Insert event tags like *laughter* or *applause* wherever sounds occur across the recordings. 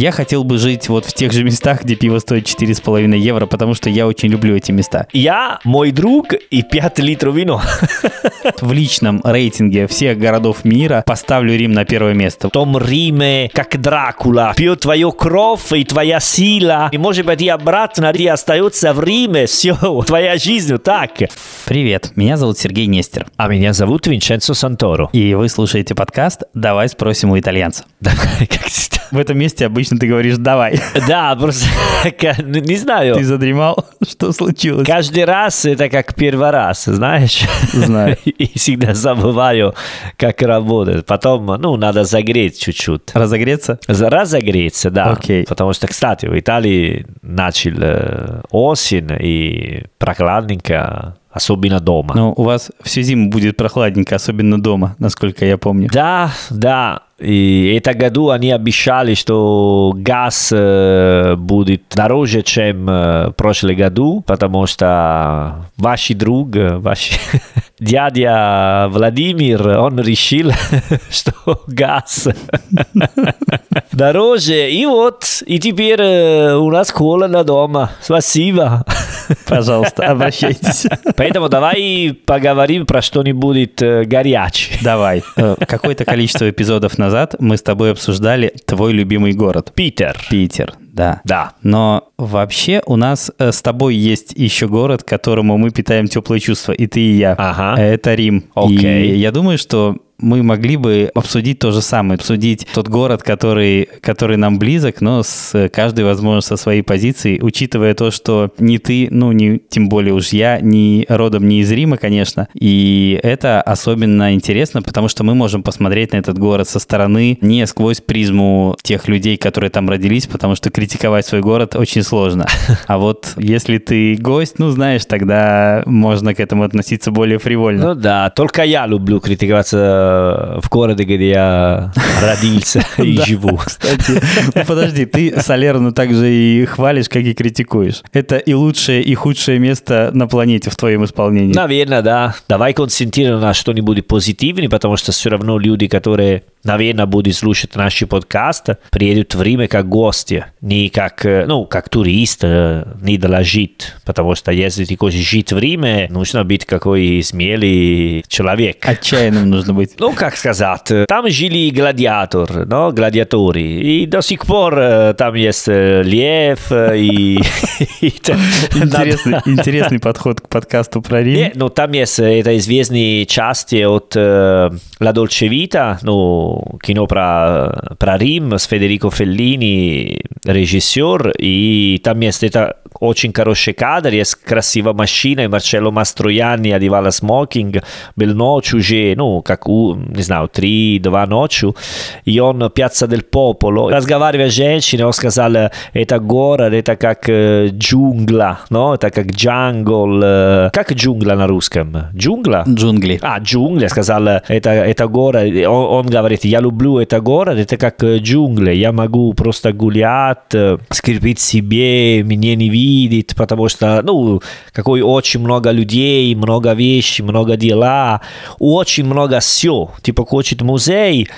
Я хотел бы жить вот в тех же местах, где пиво стоит 4,5 евро, потому что я очень люблю эти места. Я, мой друг и 5 литров вино. *laughs* В личном рейтинге всех городов мира поставлю Рим на первое место. В том Риме, как Дракула, пьет твою кровь и твоя сила. И может быть и обратно ты остается в Риме. Все, *laughs* твоя жизнь так. Привет, меня зовут Сергей Нестер. А меня зовут Винченцо Санторо. И вы слушаете подкаст «Давай спросим у итальянца». *laughs* Давай, как всегда. В этом месте обычно ты говоришь «давай». *laughs* Да, просто *laughs* не знаю. Ты задремал? *laughs* Что случилось? Каждый раз это как первый раз, знаешь? Знаю. И всегда забываю, как работает. Потом, ну, надо загреть чуть-чуть. Разогреться? Разогреться, да. Окей. Потому что, кстати, в Италии начал э, осень и прохладненько, особенно дома. Ну, у вас всю зиму будет прохладненько, особенно дома, насколько я помню. Да, да. И это году они обещали, что газ э, будет дороже, чем э, в прошлом году, потому что ваш друг, э, ваш *laughs* дядя Владимир, он решил, *laughs* что газ *laughs* дороже. И вот, и теперь э, у нас холодно дома. Спасибо. *laughs* Пожалуйста, обращайтесь. Поэтому давай поговорим про что-нибудь э, горячее. Давай. Э, Какое-то количество эпизодов назад мы с тобой обсуждали твой любимый город. Питер. Питер, да. Да. Но вообще у нас э, с тобой есть еще город, которому мы питаем теплые чувства, и ты, и я. Ага. Это Рим. Окей. И я думаю, что мы могли бы обсудить то же самое, обсудить тот город, который, который нам близок, но с каждой, возможно, со своей позиции, учитывая то, что ни ты, ну, не, тем более уж я, ни родом не из Рима, конечно, и это особенно интересно, потому что мы можем посмотреть на этот город со стороны, не сквозь призму тех людей, которые там родились, потому что критиковать свой город очень сложно. *laughs* А вот если ты гость, ну, знаешь, тогда можно к этому относиться более фривольно. Ну да, только я люблю критиковаться в городе, где я *laughs* родился и живу. Кстати, *laughs* ну, подожди, ты Салерну также и хвалишь, как и критикуешь. Это и лучшее, и худшее место на планете в твоем исполнении. Наверное, да. Давай концентрируем на что-нибудь позитивное, потому что все равно люди, которые, наверное, будут слушать наши подкасты, приедут в Рим как гости, не как, э, ну, как турист, э, не для жить. Потому что если ты хочешь жить в Риме, нужно быть какой смелый человек. Отчаянным нужно быть. Ну, как сказать, э, там жили гладиатор, no? гладиатори. И до сих пор там есть лев и... *laughs* *laughs* Интересный, подход к подкасту про Рим. Ну там есть это известные части от La Dolce Vita, ну, кино про Рим с Федерико Феллини, режиссер, и там есть это очень хороший кадр, есть красивая машина, и Марчелло Мастроянни одевала смокинг, был ночь уже, ну, как, у, не знаю, три-два ночи, и он Пьяцца del Popolo, разговаривая с женщиной, он сказал, это город, это как э, джунгла, no? это как джангл, э, как джунгла на русском? Джунгла? Джунгли. А, джунгли, сказал, это, это город, он, он говорит, я люблю это город, это как э, джунгли, я могу просто гулять, э, скрипить себе, меня не видит, потому что, ну, какой очень много людей, много вещей, много дела, очень много все. Типа хочет музей,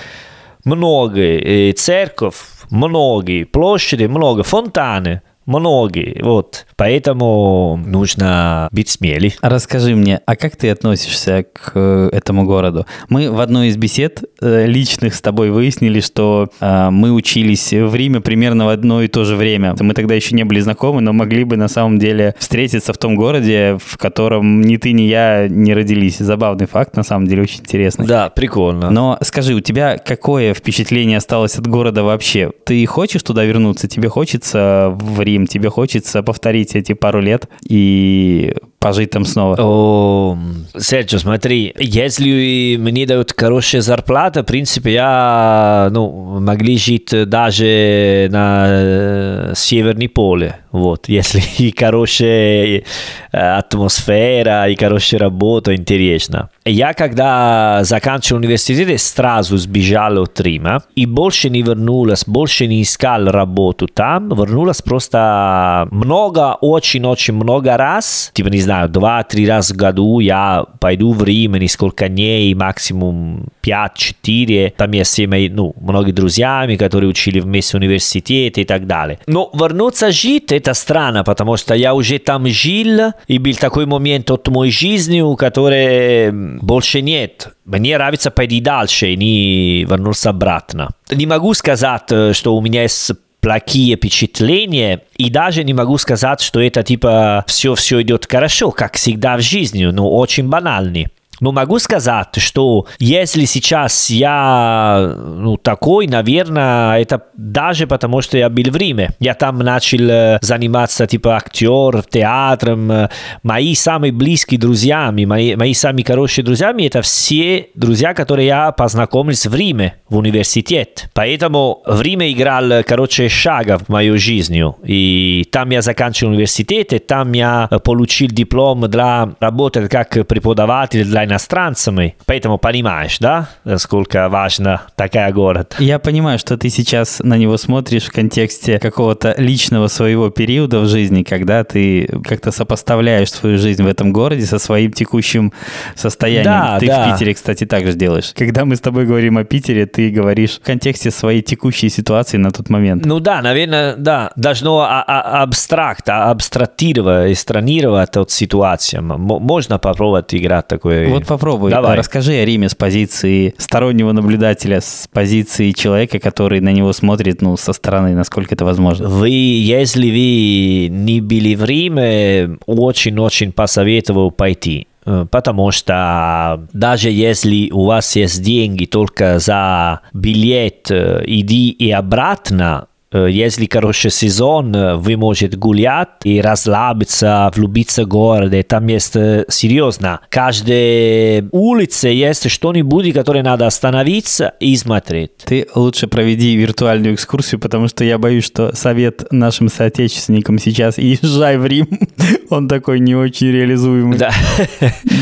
много, э, церковь, многие, площади, много, фонтаны, многие, вот. Поэтому нужно быть смелей. Расскажи мне, а как ты относишься к э, этому городу? Мы в одной из бесед э, личных с тобой выяснили, что э, мы учились в Риме примерно в одно и то же время. Мы тогда еще не были знакомы, но могли бы на самом деле встретиться в том городе, в котором ни ты, ни я не родились. Забавный факт, на самом деле, очень интересный. Да, прикольно. Но скажи, у тебя какое впечатление осталось от города вообще? Ты хочешь туда вернуться? Тебе хочется в Рим? Тебе хочется повторить эти пару лет и пожить там снова? О, Серджо, смотри, если мне дают хорошая зарплата, в принципе, я, ну, могли жить даже на э, Северном поле, вот, *laughs* если и хорошая э, атмосфера, и хорошая работа, интересно. Я, когда заканчивал университет, сразу сбежал от Рима и больше не вернулась, больше не искал работу там, вернулась просто много, очень-очень много раз, типа, не знаю, знаю, два-три раза в году я пойду в Рим, несколько дней, максимум 5-4. Там есть все мои, ну, многие друзьями, которые учили вместе в университете и так далее. Но вернуться жить, это странно, потому что я уже там жил, и был такой момент от моей жизни, у которой больше нет. Мне нравится пойти дальше, не вернуться обратно. Не могу сказать, что у меня есть плохие впечатления, и даже не могу сказать, что это типа все-все идет хорошо, как всегда в жизни, но очень банальный. Но могу сказать, что если сейчас я ну, такой, наверное, это даже потому, что я был в Риме. Я там начал заниматься типа актер, театром. Мои самые близкие друзья, мои, мои самые хорошие друзья, это все друзья, которые я познакомился в Риме, в университет. Поэтому в Риме играл, короче, шага в мою жизнь. И там я заканчивал университет, и там я получил диплом для работы как преподаватель для иностранцами. Поэтому понимаешь, да, насколько важно такая город. Я понимаю, что ты сейчас на него смотришь в контексте какого-то личного своего периода в жизни, когда ты как-то сопоставляешь свою жизнь в этом городе со своим текущим состоянием. Да, ты да. в Питере, кстати, также делаешь. Когда мы с тобой говорим о Питере, ты говоришь в контексте своей текущей ситуации на тот момент. Ну да, наверное, да. Должно а, а, абстракт, абстрактировать, эстранировать от ситуации. Можно попробовать играть такой вот попробуй. Давай. Расскажи о Риме с позиции стороннего наблюдателя, с позиции человека, который на него смотрит ну, со стороны, насколько это возможно. Вы, если вы не были в Риме, очень-очень посоветовал пойти э, потому что даже если у вас есть деньги только за билет э, иди и обратно, если хороший сезон, вы можете гулять и расслабиться, влюбиться в город. Там есть серьезно. Каждая улица есть что-нибудь, которое надо остановиться и смотреть. Ты лучше проведи виртуальную экскурсию, потому что я боюсь, что совет нашим соотечественникам сейчас езжай в Рим, *laughs* он такой не очень реализуемый. Да. *laughs*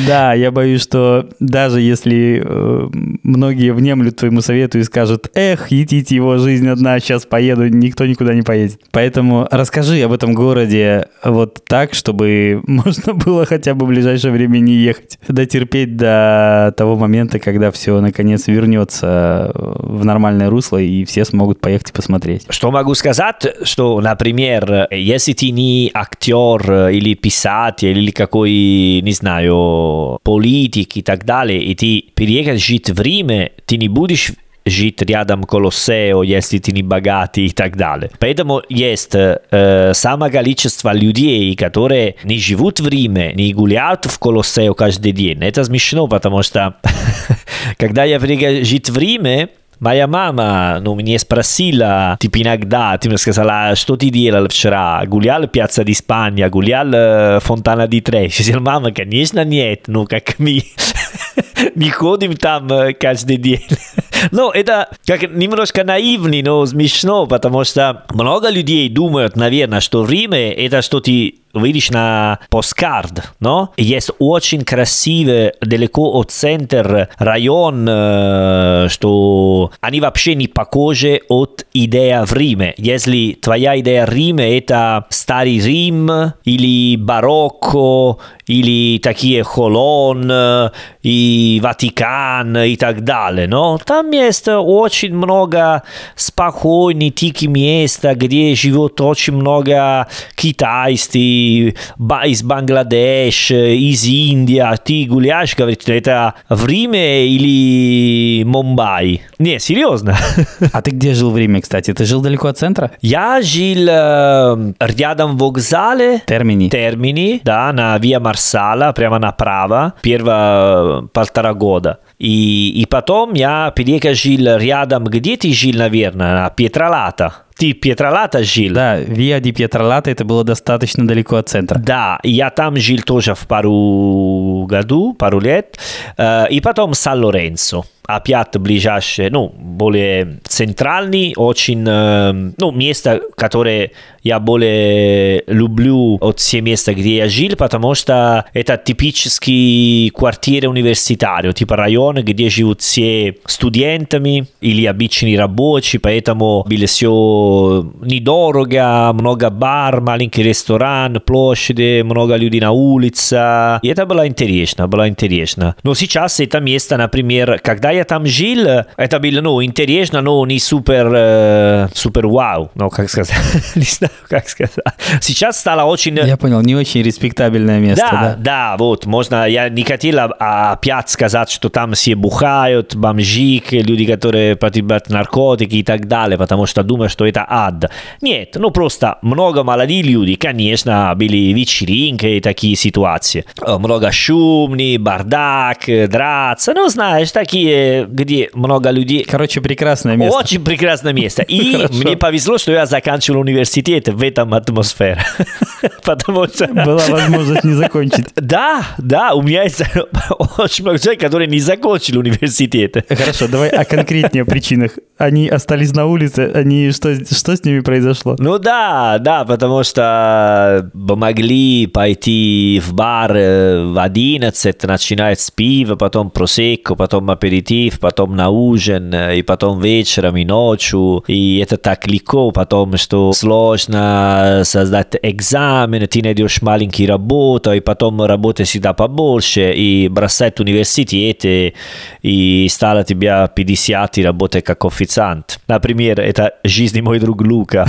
Да, я боюсь, что даже если э, многие внемлют твоему совету и скажут, эх, едите его жизнь одна, сейчас поеду, никто никуда не поедет. Поэтому расскажи об этом городе вот так, чтобы *laughs* можно было хотя бы в ближайшее время не ехать. Дотерпеть до того момента, когда все наконец вернется в нормальное русло и все смогут поехать и посмотреть. Что могу сказать, что, например, если ты не актер или писатель или какой, не знаю, политик и так далее, и ты переехать жить в Риме, ты не будешь жить рядом Колоссео, если ты не богатый и так далее. Поэтому есть э, самое количество людей, которые не живут в Риме, не гуляют в Колоссео каждый день. Это смешно, потому что когда я приехал жить в Риме, Моя мама ну, мне спросила, типа иногда, ты мне сказала, что ты делал вчера? Гулял Пьяца di Spagna, гулял Фонтана di Trevi? Я сказал, мама, конечно, нет, ну как мы не ходим там каждый день. Ну, это как немножко наивный, но смешно, потому что много людей думают, наверное, что Риме это что ты видишь на посткард, но есть очень красивый далеко от центра район, что они вообще не похожи от идеи в Риме. Если твоя идея Риме это старый Рим или барокко или такие Холон и Ватикан и так далее, но там есть очень много спокойных, тихих мест, где живет очень много китайцев, из Бангладеш, из Индии, ты гуляешь, говорит, это в Риме или Мумбай? Не, серьезно. А ты где жил в Риме, кстати? Ты жил далеко от центра? Я жил э, рядом в вокзале. Термини. Термини, да, на Виа Марсала, прямо направо, первые полтора года. И, и потом я переехал жил рядом, где ты жил, наверное, на Петролата. Ты Петролата жил? Да, Виа ди Петролата, это было достаточно далеко от центра. Да, я там жил тоже в пару году, пару лет. И потом Сан-Лоренцо. Опять ближайшие, ну, более центральный, очень, э, ну, место, которое я более люблю от все места, где я жил, потому что это типический квартиры университарио, типа район, где живут все студентами или обычные рабочие, поэтому было все недорого, много бар, маленький ресторан, площади, много людей на улице. И это было интересно, было интересно. Но сейчас это место, например, когда я там жил, это было, ну, интересно, но не супер, э, супер вау, ну, как сказать, *laughs* не знаю, как сказать. Сейчас стало очень... Я понял, не очень респектабельное место, да? да? Да, вот, можно, я не хотел опять сказать, что там все бухают, бомжи, люди, которые потребляют наркотики и так далее, потому что думаю, что это ад. Нет, ну просто много молодых людей, конечно, были вечеринки и такие ситуации. Много шумный, бардак, драться, ну, знаешь, такие, где много людей. Короче, прекрасное место. Очень прекрасное место. И *laughs* мне повезло, что я заканчивал университет в этом атмосфере. *laughs* Потому что... Была возможность не закончить. *laughs* Да, да, у меня есть очень много человек, которые не закончили университет. Хорошо, давай о конкретнее причинах. Они остались на улице, они что, что с ними произошло? Ну да, да, потому что могли пойти в бар в 11, начинать с пива, потом просекко, потом аперитив, потом на ужин, и потом вечером и ночью. И это так легко, потому что сложно создать экзамен, ты найдешь маленький работу, и потом работа всегда побольше, и бросать университет, и стало тебя 50 и работать как официант. Например, это жизнь мой друг Лука.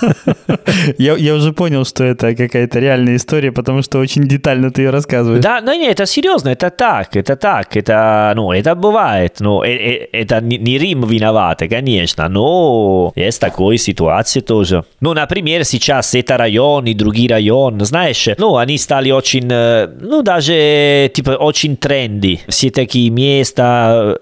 *laughs* Я, я уже понял, что это какая-то реальная история, потому что очень детально ты ее рассказываешь. Да, ну нет, это серьезно, это так, это так, это, ну, это бывает, ну, это не Рим виноват, конечно, но есть такой ситуации тоже. Ну, например, сейчас это район и другие районы, знаешь, ну, они стали очень, ну, даже, типа, очень тренди. Все такие места,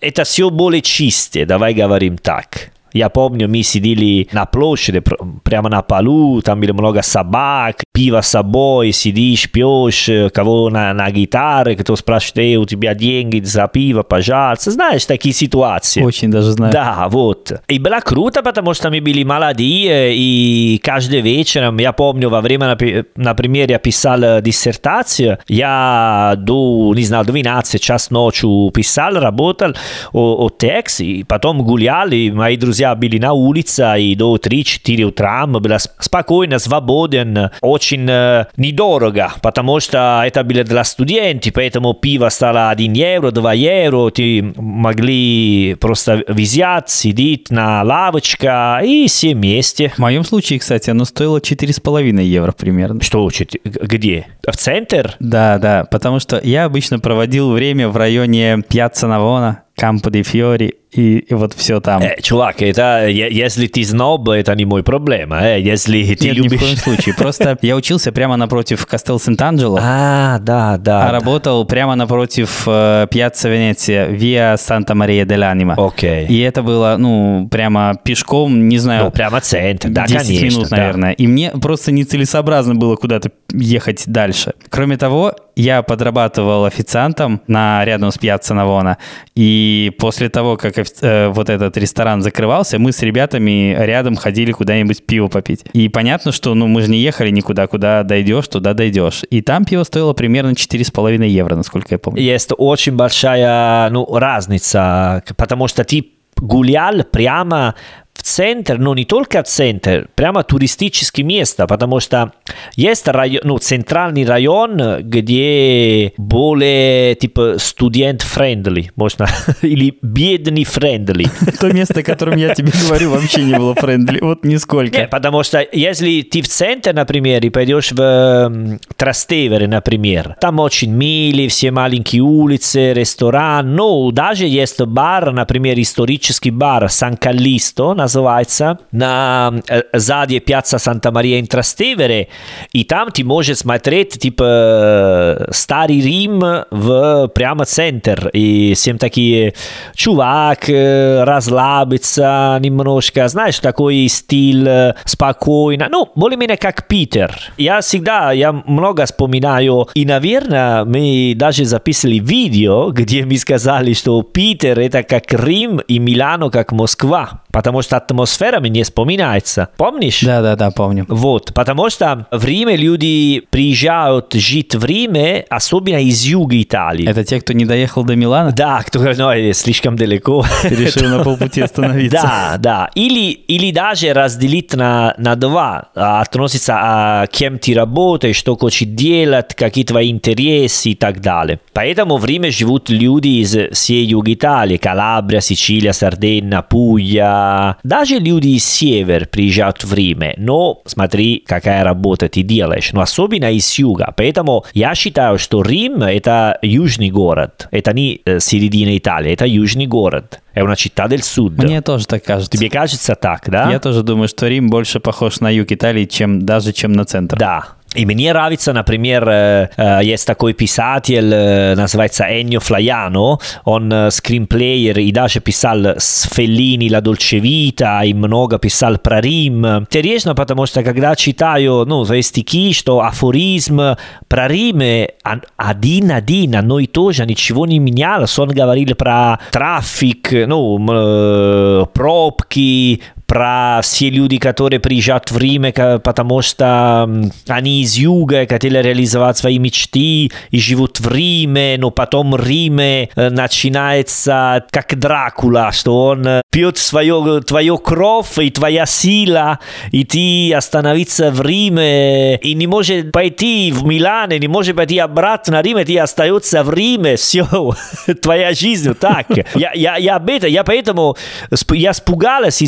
это все более чистые, давай говорим так. Я помню, мы сидели на площади, прямо на полу, там было много собак, пиво с собой, сидишь, пьешь, кого на, на гитаре, кто спрашивает, эй, у тебя деньги за пиво, пожалуйста. Знаешь, такие ситуации. Очень даже знаю. Да, вот. И было круто, потому что мы были молодые, и каждый вечер, я помню, во время, например, я писал диссертацию, я до, не знаю, 12 час ночью писал, работал о, о тексте, и потом гулял, и мои друзья были на улице, и до 3-4 утра было спокойно, свободен, очень э, недорого, потому что это было для студентов, поэтому пиво стало 1 евро, 2 евро, ты могли просто взять, сидеть на лавочке и все вместе. В моем случае, кстати, оно стоило 4,5 евро примерно. Что, где? В центр? Да, да, потому что я обычно проводил время в районе Пьяцца Навона, Кампо де Фьори и, и вот все там. Э, чувак, это если ты зноб, это не мой проблема. Э, если ты Нет, любишь... ни в коем случае. Просто *laughs* я учился прямо напротив Кастел Сент-Анджело. А, да, да. А да. работал прямо напротив э, Пьяцца Венеция, Виа Санта-Мария дель Анима. Окей. И это было, ну, прямо пешком, не знаю... Ну, прямо центр, да, 10 конечно. минут, да. наверное. И мне просто нецелесообразно было куда-то ехать дальше. Кроме того, я подрабатывал официантом на, рядом с Пьяцца Навона, и после того, как э, вот этот ресторан закрывался, мы с ребятами рядом ходили куда-нибудь пиво попить. И понятно, что ну, мы же не ехали никуда, куда дойдешь, туда дойдешь. И там пиво стоило примерно 4,5 евро, насколько я помню. Есть очень большая ну, разница, потому что ты гулял прямо в центр, но не только в центр, прямо туристическое место, потому что есть район, ну, центральный район, где более типа student-friendly, можно, *laughs* или бедный friendly. *laughs* То место, о котором я тебе говорю, вообще не было френдли, вот нисколько. Нет, потому что если ты в центр, например, и пойдешь в Трастевере, например, там очень мили, все маленькие улицы, ресторан, но даже есть бар, например, исторический бар Сан-Каллисто, называется, на э, сзади Пьяца Санта-Мария ин Трастевере, и там ты можешь смотреть, типа, старый Рим в прямо центр, и всем такие, чувак, расслабиться немножко, знаешь, такой стиль спокойно, ну, более-менее как Питер. Я всегда, я много вспоминаю, и, наверное, мы даже записали видео, где мы сказали, что Питер это как Рим и Милано как Москва. Потому что атмосфера мне вспоминается. Помнишь? Да, да, да, помню. Вот, потому что в Риме люди приезжают жить в Риме, особенно из юга Италии. Это те, кто не доехал до Милана? Да, кто ну, слишком далеко. Решил на полпути остановиться. *laughs* Да, да. Или, или даже разделить на, на два. Относится а, кем ты работаешь, что хочешь делать, какие твои интересы и так далее. Поэтому в Риме живут люди из всей юга Италии. Калабрия, Сицилия, Сардегна, Пугlia. Даже люди из север приезжают в Риме. Но смотри, какая работа ты делаешь. Но особенно из юга. Поэтому я считаю, что Рим это южный город. Это не середина Италии, это южный город. È una città del sud. Мне тоже так кажется. Тебе кажется так, да? Я тоже думаю, что Рим больше похож на юг Италии, чем даже чем на центр. Да, и мне нравится, например, есть такой писатель, называется Ennio Flaiano, он скринплеер и даже писал с Феллини «La Dolce Vita» и много писал про Рим. Интересно, потому что когда читаю ну, свои стихи, что афоризм про Рим один-один, оно и тоже ничего не менялось. Он говорил про трафик, ну, пробки, про все люди, которые приезжают в Рим, потому что они из юга хотели реализовать свои мечты и живут в Риме, но потом в Риме начинается как Дракула, что он пьет свою, твою кровь и твоя сила, и ты остановиться в Риме, и не может пойти в Милане, не может пойти обратно на Рим, ты остается в Риме, все, твоя жизнь так. Я, я, я об этом, я поэтому я испугалась и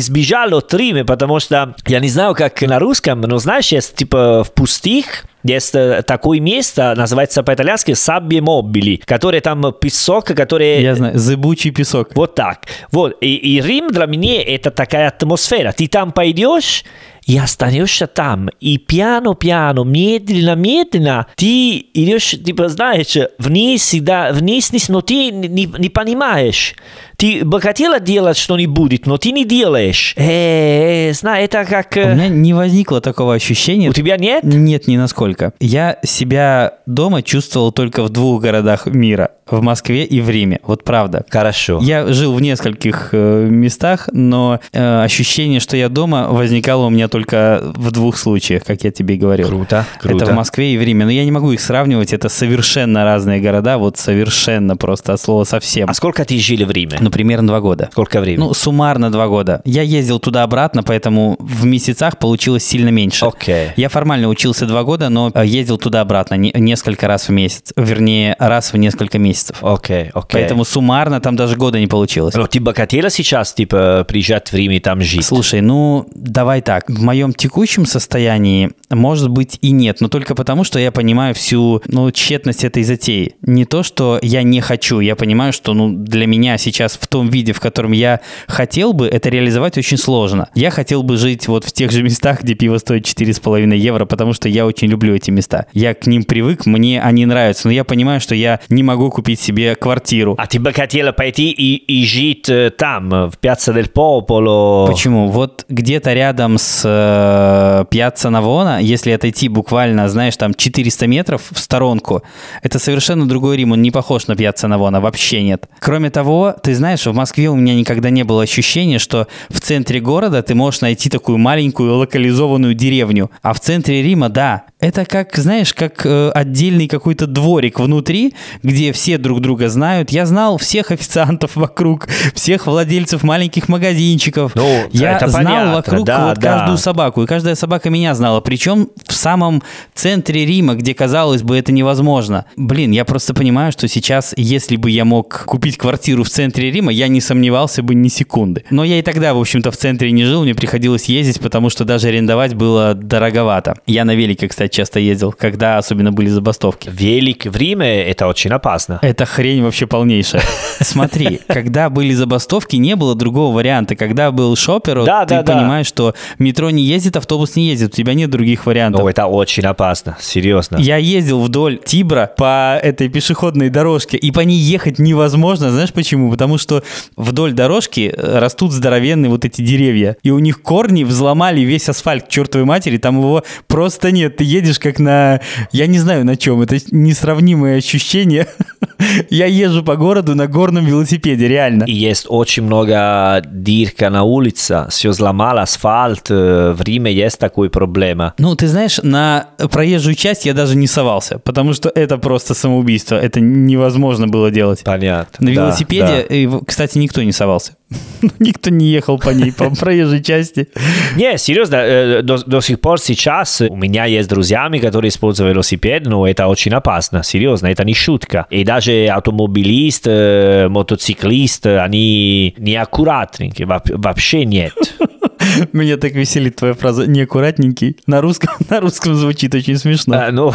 от Рима, потому что я не знаю, как на русском, но знаешь, есть типа в пустых есть такое место, называется по-итальянски сабби мобили, который там песок, который... Я знаю, зыбучий песок. Вот так. Вот. И, и Рим для меня это такая атмосфера. Ты там пойдешь, и останешься там. И пьяно-пьяно, медленно-медленно ты идешь, типа, знаешь, вниз, всегда, вниз, вниз, но ты не, не понимаешь. Ты бы хотела делать что-нибудь, но ты не делаешь. Э, э, знаю, это как... У меня не возникло такого ощущения. У тебя нет? Нет, ни насколько. Я себя дома чувствовал только в двух городах мира. В Москве и в Риме. Вот правда. Хорошо. Я жил в нескольких э, местах, но э, ощущение, что я дома, возникало у меня только в двух случаях, как я тебе говорил. Круто, круто. Это в Москве и в Риме. Но я не могу их сравнивать. Это совершенно разные города. Вот совершенно просто от слова совсем. А сколько ты жили в Риме? Ну, примерно два года. Сколько времени? Ну, суммарно два года. Я ездил туда-обратно, поэтому в месяцах получилось сильно меньше. Окей. Я формально учился два года, но ездил туда-обратно не, несколько раз в месяц. Вернее, раз в несколько месяцев. Окей, окей. Поэтому суммарно там даже года не получилось. Но ты бы хотела сейчас, типа, приезжать в Рим и там жить? Слушай, ну, давай так. В моем текущем состоянии, может быть, и нет, но только потому, что я понимаю всю, ну, тщетность этой затеи. Не то, что я не хочу, я понимаю, что, ну, для меня сейчас в том виде, в котором я хотел бы, это реализовать очень сложно. Я хотел бы жить вот в тех же местах, где пиво стоит 4,5 евро, потому что я очень люблю эти места. Я к ним привык, мне они нравятся, но я понимаю, что я не могу купить себе квартиру. А ты бы хотела пойти и, и жить э, там, в Пьяцца дель Пополо? Почему? Вот где-то рядом с э, Пьяцца Навона, если отойти буквально, знаешь, там 400 метров в сторонку, это совершенно другой Рим, он не похож на Пьяцца Навона, вообще нет. Кроме того, ты знаешь, в Москве у меня никогда не было ощущения, что в центре города ты можешь найти такую маленькую локализованную деревню, а в центре Рима, да, это как, знаешь, как э, отдельный какой-то дворик внутри, где все друг друга знают. Я знал всех официантов вокруг, всех владельцев маленьких магазинчиков. Ну, я это знал понятно, вокруг да, вот да. каждую собаку, и каждая собака меня знала. Причем в самом центре Рима, где, казалось бы, это невозможно. Блин, я просто понимаю, что сейчас, если бы я мог купить квартиру в центре Рима, я не сомневался бы ни секунды. Но я и тогда, в общем-то, в центре не жил, мне приходилось ездить, потому что даже арендовать было дороговато. Я на велике, кстати, часто ездил, когда особенно были забастовки. Велик в Риме – это очень опасно. Это хрень вообще полнейшая. Смотри, *laughs* когда были забастовки, не было другого варианта. Когда был шопер, ты понимаешь, что метро не ездит, автобус не ездит, у тебя нет других вариантов. Но это очень опасно, серьезно. Я ездил вдоль Тибра по этой пешеходной дорожке, и по ней ехать невозможно. Знаешь почему? Потому что вдоль дорожки э, растут здоровенные вот эти деревья, и у них корни взломали весь асфальт чертовой матери, там его просто нет. Ты едешь как на... Я не знаю на чем, это несравнимое ощущение. *laughs* Я езжу по городу на горном велосипеде, реально. И есть очень много дырка на улице, все сломал асфальт, э, в Риме есть такой проблема. Ну, ты знаешь, на проезжую часть я даже не совался, потому что это просто самоубийство. Это невозможно было делать. Понятно. На Да, велосипеде, да. и, в- кстати, никто не совался. *laughs* Никто не ехал по ней, по проезжей части. Не, серьезно, э, до, до сих пор сейчас у меня есть друзьями, которые используют велосипед, но это очень опасно, серьезно, это не шутка. И даже автомобилист, э, мотоциклист, они неаккуратненькие, во- вообще нет. *laughs* Меня так веселит твоя фраза «неаккуратненький». На русском, на русском звучит очень смешно. Ah, no,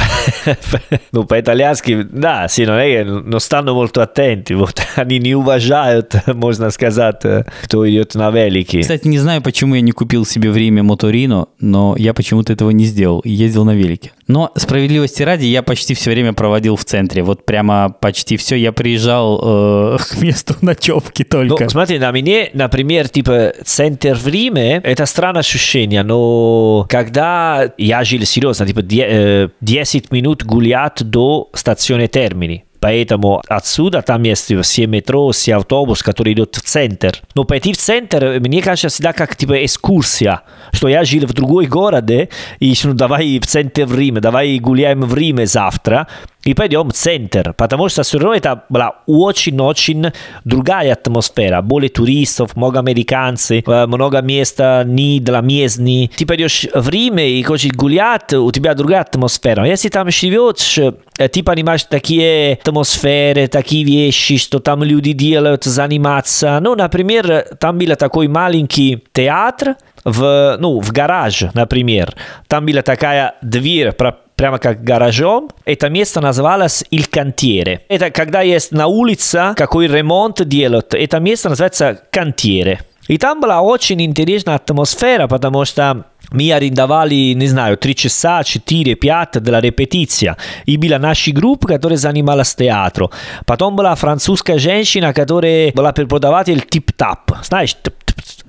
no, по-итальянски, да, sì, non è che non stanno molto attenti, вот, *laughs* они не уважают, можно сказать, э, кто идет на велике. Кстати, не знаю, почему я не купил себе в Риме Моторино, но я почему-то этого не сделал и ездил на велике. Но справедливости ради, я почти все время проводил в центре. Вот прямо почти все. Я приезжал э, *laughs* к месту ночевки Ну, только. смотри, на мне, например, типа, центр в Риме, это странное ощущение, но когда я жил серьезно, типа, де- э, 10 минут гулять до стационе Термини, Поэтому отсюда там есть все метро, все автобус, который идет в центр. Но пойти в центр, мне кажется, всегда как типа экскурсия. Что я жил в другой городе, и ну, давай в центр в Риме, давай гуляем в Риме завтра, и пойдем в центр. Потому что равно это была очень-очень другая атмосфера. Более туристов, много американцев, э, много места не для местных. Ты пойдешь в Риме и хочешь гулять, у тебя другая атмосфера. Если там живешь, э, ты понимаешь такие атмосферы, такие вещи, что там люди делают, заниматься. Ну, например, там был такой маленький театр в, ну, в гараж, например. Там была такая дверь, прямо как гаражом. Это место называлось Cantiere. Это когда есть на улице какой ремонт делают. Это место называется Cantiere. И там была очень интересная атмосфера, потому что мы арендовали, не знаю, 3 часа, 4-5 для репетиции. И была наш группа, которая занималась театром. Потом была французская женщина, которая была преподаватель тип-тап. Знаешь,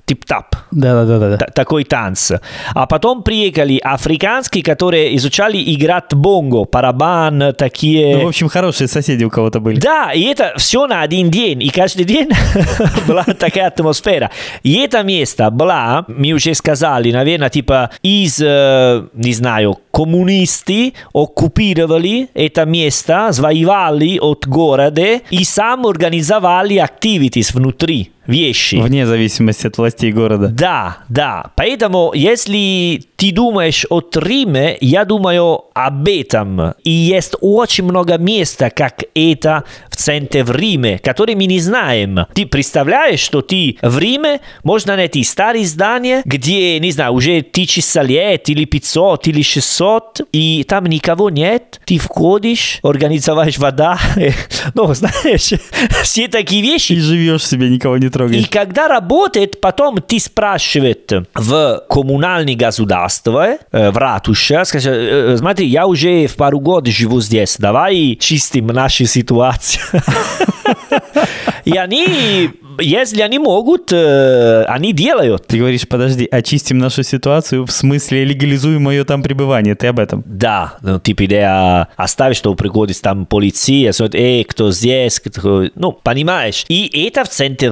тип-тап. Да-да-да. Т- такой танц. А потом приехали африканские, которые изучали играть бонго, барабан, такие... Ну, в общем, хорошие соседи у кого-то были. Да, и это все на один день. И каждый день *laughs* была такая атмосфера. И это место было, мы уже сказали, наверное, типа tipa iz, eh, ne znaju, komunisti okupirali eta mjesta, zvajivali od gorade i sam organizavali activities vnutri. Вещи. Вне зависимости от властей города. Да, да. Поэтому, если ты думаешь о Риме, я думаю об этом. И есть очень много места, как это в центре в Риме, которые мы не знаем. Ты представляешь, что ты в Риме можно найти старые здания, где, не знаю, уже тысяча лет, или 500, или 600, и там никого нет. Ты входишь, организовать вода. *laughs* Ну, знаешь, *laughs* все такие вещи. И живешь себе, никого не И трогаешь. когда работает, потом ты спрашивает в коммунальное государство, э, в ратуше, скажет, «Э, э, смотри, я уже в пару год живу здесь, давай чистим нашу ситуацию. *laughs* И они, если они могут, э, они делают. Ты говоришь, подожди, очистим нашу ситуацию, в смысле легализуем мое там пребывание. Ты об этом? Да, ну, типа идея оставить, что приходит там полиция, смотрит, эй, кто здесь, кто... ну, понимаешь. И это в центре.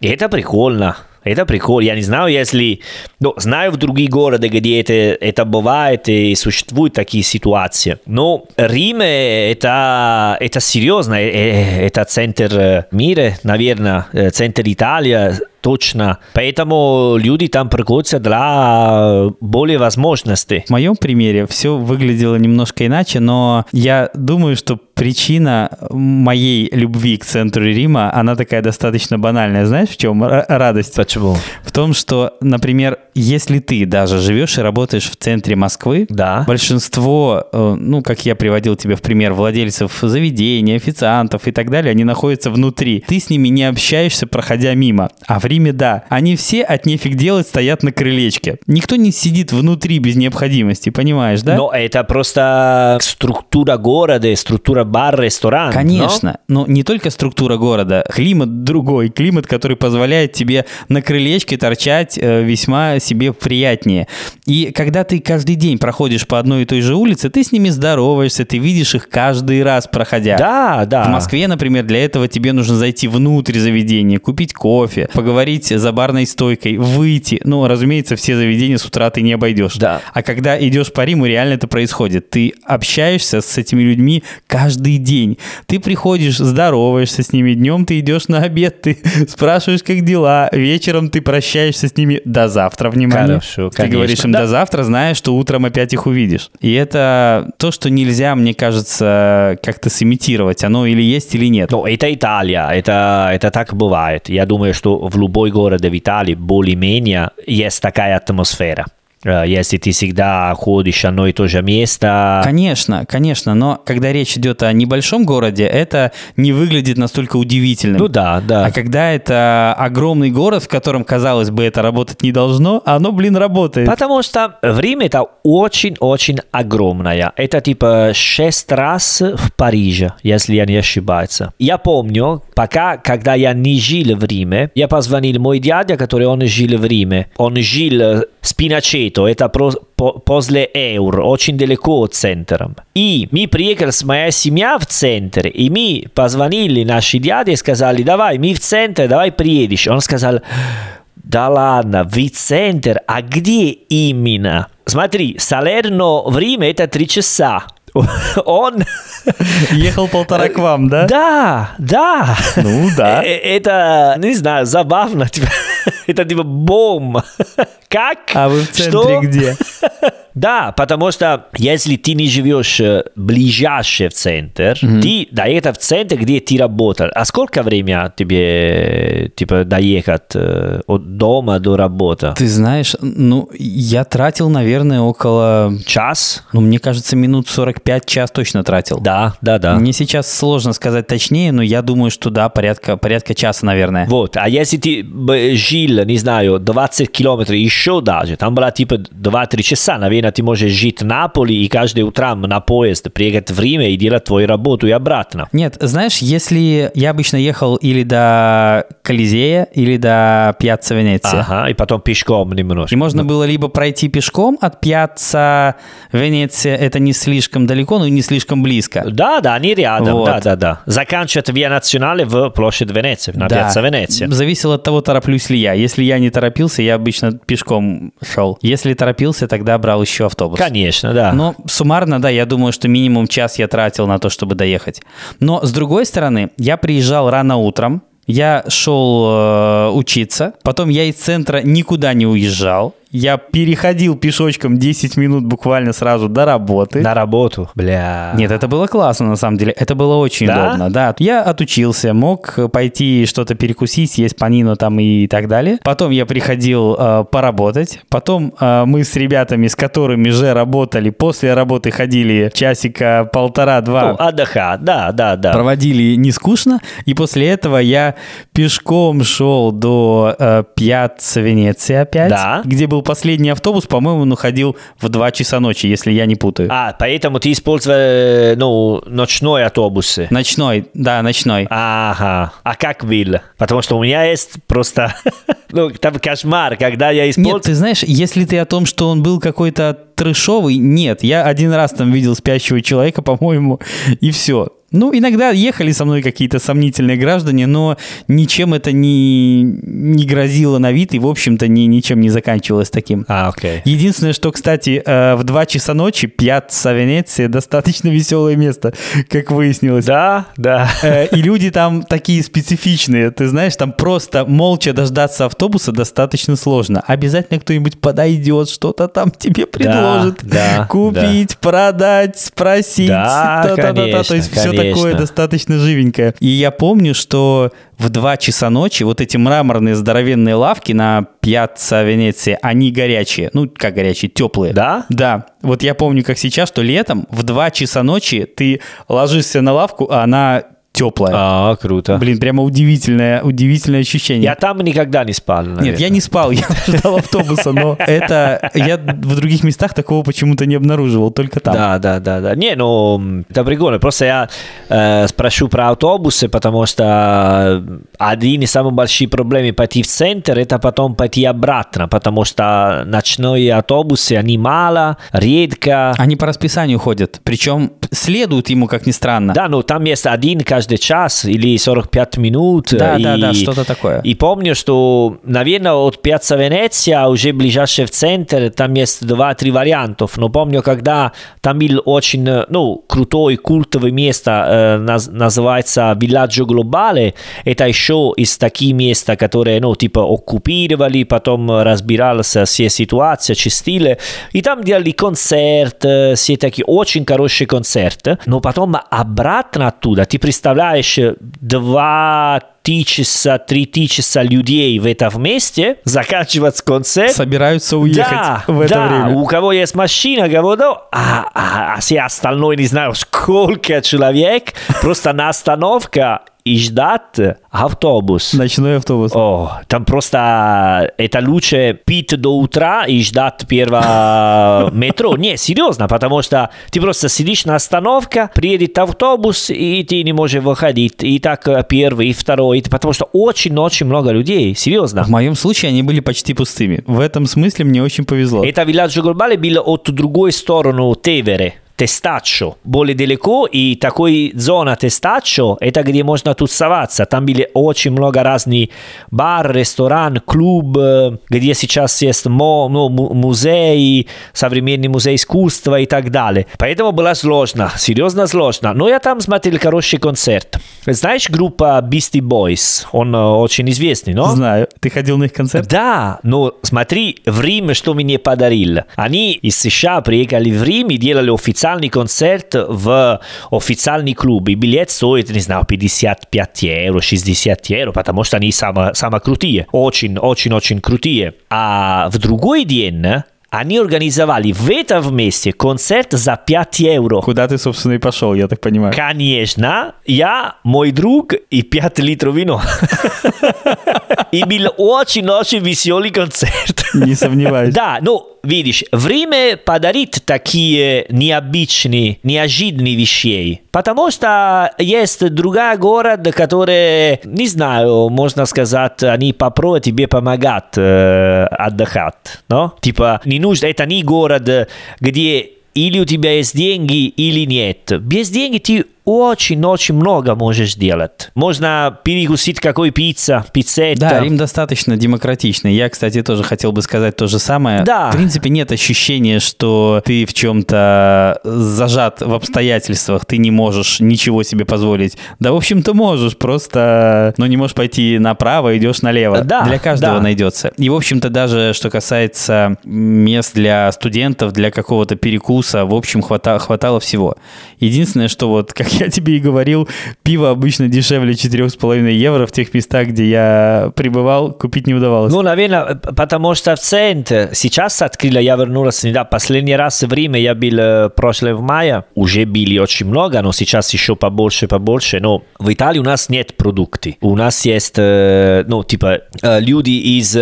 И это прикольно. Это прикольно. Я не знаю, если... Ну, знаю в других городах, где это, это бывает и существуют такие ситуации. Но Риме это, это серьезно. Это центр мира, наверное, центр Италии. Точно. Поэтому люди там приходят для более возможностей. В моем примере все выглядело немножко иначе, но я думаю, что причина моей любви к центру Рима, она такая достаточно банальная. Знаешь, в чем радость? Почему? В том, что, например, если ты даже живешь и работаешь в центре Москвы, да. большинство, э, ну, как я приводил тебе в пример, владельцев заведений, официантов и так далее, они находятся внутри. Ты с ними не общаешься, проходя мимо. А в Риме, да, они все от нефиг делать стоят на крылечке. Никто не сидит внутри без необходимости, понимаешь, да? Но это просто структура города, структура бар, ресторан. Конечно, но? но не только структура города, климат другой, климат, который позволяет тебе на крылечке торчать э, весьма себе приятнее. И когда ты каждый день проходишь по одной и той же улице, ты с ними здороваешься, ты видишь их каждый раз проходя. Да, да. В Москве, например, для этого тебе нужно зайти внутрь заведения, купить кофе, поговорить за барной стойкой, выйти. Ну, разумеется, все заведения с утра ты не обойдешь. Да. А когда идешь по Риму, реально это происходит. Ты общаешься с этими людьми каждый день. Ты приходишь, здороваешься с ними. Днем ты идешь на обед, ты *laughs* спрашиваешь, как дела. Вечером ты прощаешься с ними до завтра, внимание. Хорошо, Ты конечно. говоришь им Да. до завтра, зная, что утром опять их увидишь. И это то, что нельзя, мне кажется, как-то сымитировать. Оно или есть, или нет. Ну, это Италия, это, это так бывает. Я думаю, что в любой городе в Италии более-менее есть такая атмосфера. Э, Если ты всегда ходишь одно и то же место, Конечно, конечно, но когда речь идет о небольшом городе, это не выглядит настолько удивительным. ну да, да. А когда это огромный город, в котором, казалось бы, это работать не должно, оно, блин, работает. Потому что время это очень-очень огромное. Это типа шесть раз в Париже, если я не ошибаюсь. Я помню, пока, когда я не жил в Риме, я позвонил мой дядя, который он жил в Риме. Он жил э, с Пиночето, это про- по- после Эур, очень далеко от центра. И мы приехали с моей семьей в центр, и мы позвонили нашей дяде и сказали, давай, мы в центр, давай приедешь. Он сказал, да ладно, в центр, а где именно? Смотри, Салерно в Риме это три часа. *laughs* Он... Ехал полтора к вам, да? Да, да. Ну, да. Э, Это, не знаю, забавно. типа, *laughs* Это типа бом. *laughs* Как? А вы в центре Что? где? *laughs* Да, потому что если ты не живешь э, ближайше в центр, ты доехать в центр, где ты работал. А сколько времени тебе типа доехать э, от дома до работы? Ты знаешь, ну, я тратил, наверное, около... Час? Ну, мне кажется, минут 45 час точно тратил. Да, да, да. Мне сейчас сложно сказать точнее, но я думаю, что да, порядка, порядка часа, наверное. Вот, а если ты жил, не знаю, 20 километров, еще даже, там было типа 2-3 часа, наверное, ты можешь жить в Наполе и каждый утром на поезд приехать в Риме и делать твою работу и обратно. Нет, знаешь, если я обычно ехал или до Колизея, или до Пьяцца Венеция. Ага, и потом пешком немножко. И можно было либо пройти пешком от Пьяцца Венеция, это не слишком далеко, но и не слишком близко. Да, да, они рядом, Вот. да, да, да. Заканчивать Виа Национале в площадь Венеции, на Да. пьяцца Венеция. Зависело от того, тороплюсь ли я. Если я не торопился, я обычно пешком шел. Если торопился, тогда брал еще автобус. Конечно, да. Но суммарно, да, я думаю, что минимум час я тратил на то, чтобы доехать. Но с другой стороны, я приезжал рано утром, я шел э, учиться, потом я из центра никуда не уезжал, я переходил пешочком 10 минут буквально сразу до работы. На работу, бля. Нет, это было классно, на самом деле. Это было очень Да? удобно, да. Я отучился, мог пойти что-то перекусить, съесть панину там и так далее. Потом я приходил э, поработать. Потом э, мы с ребятами, с которыми же работали, после работы ходили часика полтора-два. Ну, отдыхать, да, да, да. Проводили не скучно, и после этого я пешком шел до э, Пьяцца Венеция опять, Да. где был последний автобус, по-моему, он уходил в 2 часа ночи, если я не путаю. А, поэтому ты использовал, ну, ночной автобус. Ночной, да, ночной. Ага. А как был? Потому что у меня есть просто... *laughs* ну, там кошмар, когда я использую... Нет, ты знаешь, если ты о том, что он был какой-то трешовый, нет. Я один раз там видел спящего человека, *laughs* по-моему, и все. Ну, иногда ехали со мной какие-то сомнительные граждане, но ничем это не, не грозило на вид и, в общем-то, ни, ничем не заканчивалось таким. А, окей. Единственное, что, кстати, э, в 2 часа ночи Пьяцца Венеция достаточно веселое место, как выяснилось. Да, да. Э, И люди там такие специфичные. Ты знаешь, там просто молча дождаться автобуса достаточно сложно. Обязательно кто-нибудь подойдет, что-то там тебе предложит. да, Купить, продать, спросить. Да, конечно, То есть все конечно. Такое достаточно живенькое. И я помню, что в 2 часа ночи вот эти мраморные здоровенные лавки на Пьяцца Венеции, они горячие. Ну, как горячие, теплые. Да? Да. Вот я помню, как сейчас, что летом в 2 часа ночи ты ложишься на лавку, а она теплая. А, круто. Блин, прямо удивительное, удивительное ощущение. Я там никогда не спал. Нет, наверное. я не спал, я *laughs* ждал автобуса, но это я в других местах такого почему-то не обнаруживал, только там. Да, да, да, да. Не, ну, это прикольно. Просто я э, спрошу про автобусы, потому что один из самых больших проблем пойти в центр, это потом пойти обратно, потому что ночные автобусы, они мало, редко. Они по расписанию ходят, причем следуют ему, как ни странно. Да, ну там есть один каждый час или 45 минут. Да, и, да, да, что-то такое. И помню, что, наверное, от Пьяца Венеция, уже ближайший в центр, там есть два-три вариантов. Но помню, когда там был очень, ну, крутой, культовое место, э, наз- называется Villaggio Globale. Это еще из таких мест, которые, ну, типа, оккупировали, потом разбиралась все ситуации, чистили. И там делали концерт, э, все такие очень хорошие концерты. Но потом обратно оттуда, ты представляешь, два три часа, три часа людей в этом вместе, заканчивать концерт, Собираются уехать да, в это да, время. у кого есть машина, говорю, а, а, а все остальное, не знаю, сколько человек, просто на остановка и ждать автобус. Ночной автобус. О, там просто это лучше пить до утра и ждать первого *laughs* метро. Не, серьезно, потому что ты просто сидишь на остановке, приедет автобус, и ты не можешь выходить. И так э, первый, и второй, потому что очень-очень много людей, серьезно. В моем случае они были почти пустыми. В этом смысле мне очень повезло. Это Villaggio Globale было от другой стороны Тевере. Тестачо. Более далеко, и такой зона Тестачо, это где можно тусоваться. Там были очень много разных бар, ресторан, клуб, э, где сейчас есть мо, ну, му- музей, современный музей искусства и так далее. Поэтому было сложно, серьезно сложно. Но я там смотрел хороший концерт. Знаешь группа Beastie Boys? Он э, очень известный, но? Знаю. Ты ходил на их концерт? Да, но смотри, в Рим что мне подарил. Они из США приехали в Рим и делали официальный концерт в официальный клуб. И билет стоит, не знаю, 55 евро, 60 евро, потому что они самые, самые крутые. Очень-очень-очень крутые. А в другой день они организовали в этом месте концерт за 5 евро. Куда ты, собственно, и пошел, я так понимаю. Конечно, я, мой друг и 5 литров И был очень-очень веселый концерт. Не сомневаюсь. Да, ну, видишь, время подарит такие необычные, неожиданные вещи. Потому что есть другой город, который, не знаю, можно сказать, они попробуют тебе помогать э, отдыхать. Но? Типа, не нужно, это не город, где или у тебя есть деньги, или нет. Без денег ты очень-очень много можешь делать. Можно перекусить какой пицца, пиццетта. Да, Рим достаточно демократичный. Я, кстати, тоже хотел бы сказать то же самое. Да. В принципе, нет ощущения, что ты в чем-то зажат в обстоятельствах, ты не можешь ничего себе позволить. Да, в общем-то, можешь, просто, ну, не можешь пойти направо, идешь налево. Да, Для каждого да. найдется. И, в общем-то, даже что касается мест для студентов, для какого-то перекуса, в общем, хвата- хватало всего. Единственное, что вот, как я тебе и говорил, пиво обычно дешевле 4,5 евро в тех местах, где я пребывал, купить не удавалось. Ну, наверное, потому что в центре сейчас открыли, я вернулся, да, последний раз в Риме я был э, прошлое в мае, уже были очень много, но сейчас еще побольше, побольше, но в Италии у нас нет продуктов, у нас есть, э, ну, типа, э, люди из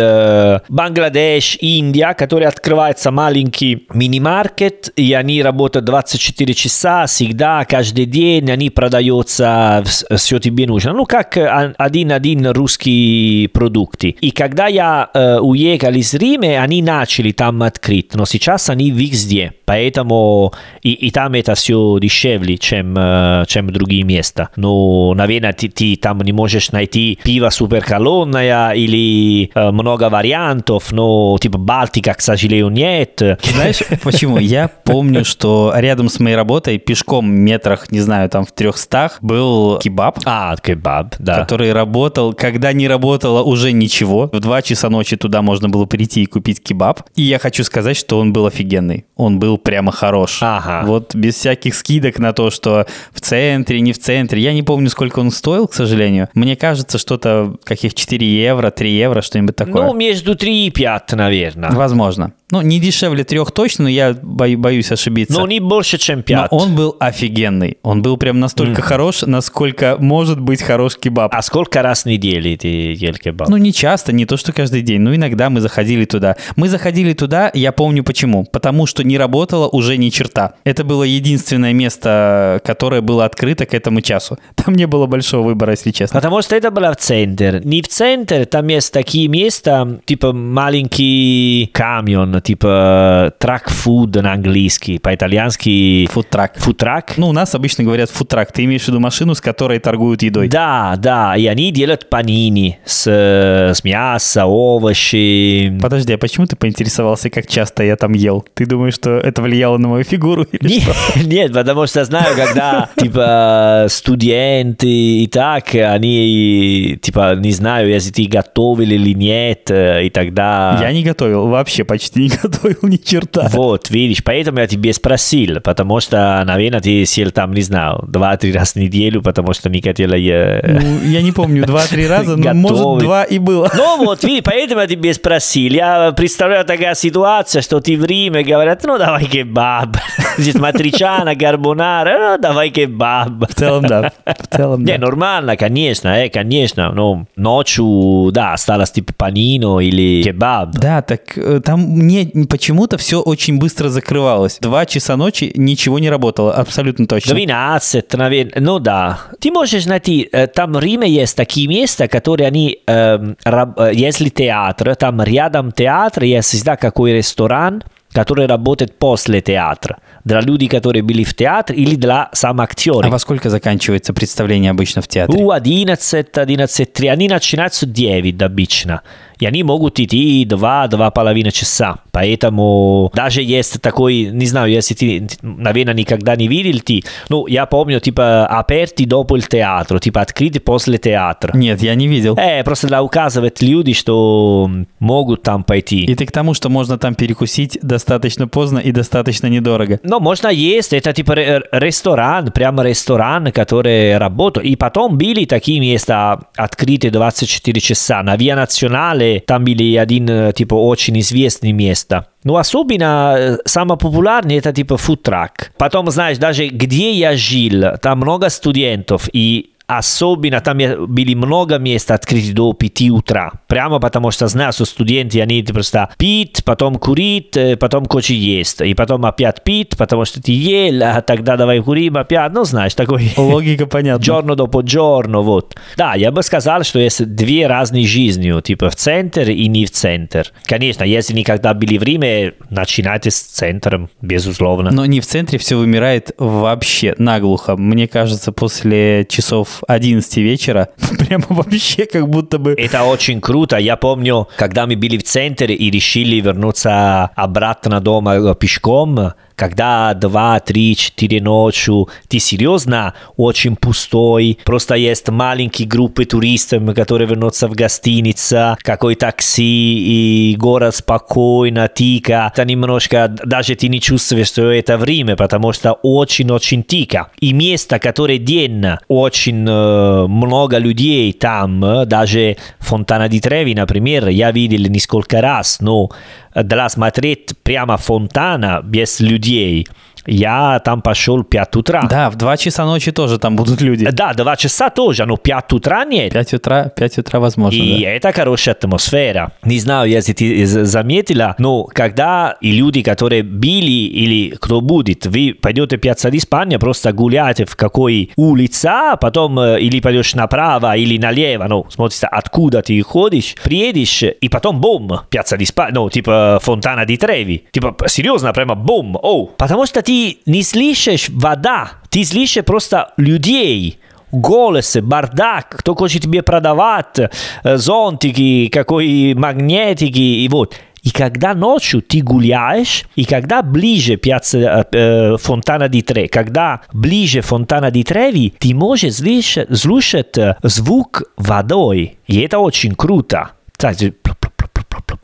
Бангладеш, Индия, которые открываются маленький мини-маркет, и они работают 24 часа, всегда, каждый день, день они продаются, тебе нужно. Ну, как один-один русские продукты. И когда я э, уехал из Рима, они начали там открыть, но сейчас они везде. Поэтому и, и там это все дешевле, чем, э, чем другие места. Но, наверное, ты, ты там не можешь найти пиво суперколонное или э, много вариантов, но типа Балтика, к сожалению, нет. Знаешь, почему? Я помню, что рядом с моей работой, пешком метрах, не знаю, там в трехстах, был кебаб. А, кебаб, да. Который работал, когда не работало уже ничего. В 2 часа ночи туда можно было прийти и купить кебаб. И я хочу сказать, что он был офигенный. Он был прямо хорош. Ага. Вот без всяких скидок на то, что в центре, не в центре. Я не помню, сколько он стоил, к сожалению. Мне кажется, что-то каких 4 евро, 3 евро, что-нибудь такое. Ну, между 3 и 5, наверное. Возможно. Ну, не дешевле трех точно, но я бою, боюсь ошибиться. Ну, не больше, чем 5. Но он был офигенный. Он был прям настолько mm. хорош, насколько может быть хорош кебаб. А сколько раз в неделю ты ел кебаб? Ну, не часто, не то, что каждый день. Но иногда мы заходили туда. Мы заходили туда, я помню почему. Потому что не работало уже ни черта. Это было единственное место, которое было открыто к этому часу. Там не было большого выбора, если честно. Потому что это было в центр. Не в центр, там есть такие места, типа маленький камень, типа трак food на английский, по-итальянски фудтрак. Фудтрак. Ну, у нас обычно говорят фудтрак. Ты имеешь в виду машину, с которой торгуют едой? Да, да, и они делают панини с, с мяса, овощи. Подожди, а почему ты поинтересовался, как часто я там ел? Ты думаешь, что это влияло на мою фигуру или нет, что? *laughs* Нет, потому что знаю, когда типа студенты и так, они типа не знаю, если ты готовил или нет, и тогда... Я не готовил, вообще почти не *laughs* готовил ни черта. Вот, видишь, поэтому я тебе спросил, потому что, наверное, ты сел там, не знаю, два-три раза в неделю, потому что не хотела я... Ну, я не помню, два-три *laughs* раза, но может два и было. Ну вот, видишь, поэтому я тебе спросил. Я представляю такая ситуация, что ты в Риме говорят, ну давай кебаб. Здесь матричана, гарбонара, ну давай кебаб. В целом, да. В целом, да. Не, нормально, конечно, э, конечно. Но ночью, да, осталось типа панино или кебаб. Да, так там не, почему-то все очень быстро закрывалось. Два часа ночи ничего не работало, абсолютно точно. 12, наверное, ну да. Ты можешь найти, там в Риме есть такие места, которые они, э, раб, если театр, там рядом театр, есть всегда какой ресторан, который работает после театра. Для людей, которые были в театре, или для сам актеров. А во сколько заканчивается представление обычно в театре? У 11, 11, Они начинаются 9 обычно. И они могут идти 2-2,5 часа. Поэтому даже есть такой, не знаю, если ты, наверное, никогда не видел ты, ну, я помню, типа, аперти dopo il teatro, типа, открыты после театра. Нет, я не видел. Э, просто для указывать люди, что могут там пойти. И ты к тому, что можно там перекусить достаточно поздно и достаточно недорого. Ну, можно есть, это типа ресторан, прямо ресторан, который работает. И потом были такие места открыты 24 часа. На Виа Национале там были один типа очень известный место. Но особенно самое популярное это типа фудтрак. Потом, знаешь, даже где я жил, там много студентов, и особенно там были много мест открыты до 5 утра. Прямо потому что знаю, что студенты, они просто пить, потом курить, потом хочет есть. И потом опять пить, потому что ты ел, а тогда давай курим опять. Ну, знаешь, такой... Логика понятна. Giorno dopo giorno, вот. Да, я бы сказал, что есть две разные жизни, типа в центр и не в центр. Конечно, если никогда были в Риме, начинайте с центром, безусловно. Но не в центре все вымирает вообще наглухо. Мне кажется, после часов 11 вечера. *laughs* Прямо вообще как будто бы... Это очень круто. Я помню, когда мы были в центре и решили вернуться обратно дома пешком, когда 2, 3, 4 ночью ты серьезно очень пустой, просто есть маленькие группы туристов, которые вернутся в гостиницу, какой такси, и город спокойно, тихо. Это немножко, даже ты не чувствуешь, что это время, потому что очень-очень тихо. И место, которое день, очень э, много людей там, даже Фонтана di Trevi, например, я видел несколько раз, но для смотреть прямо фонтана без людей я там пошел в 5 утра. Да, в 2 часа ночи тоже там будут люди. Да, 2 часа тоже, но 5 утра нет. 5 утра, 5 утра возможно, И да. это хорошая атмосфера. Не знаю, если ты заметила, но когда и люди, которые били или кто будет, вы пойдете в Пьяцца ди Спагна, просто гуляете в какой улица, потом э, или пойдешь направо или налево, ну, смотрите, откуда ты ходишь, приедешь, и потом бум, Пьяцца ди Спагна, ну, типа Фонтана ди Треви. Типа, серьезно, прямо бум, оу. Потому что ты не слышишь вода, ты слышишь просто людей. Голос, бардак, кто хочет тебе продавать, зонтики, какой магнетики, и вот. И когда ночью ты гуляешь, и когда ближе пьяца э, Фонтана ди Тре, когда ближе Фонтана ди Треви, ты можешь слышать, слушать звук водой. И это очень круто.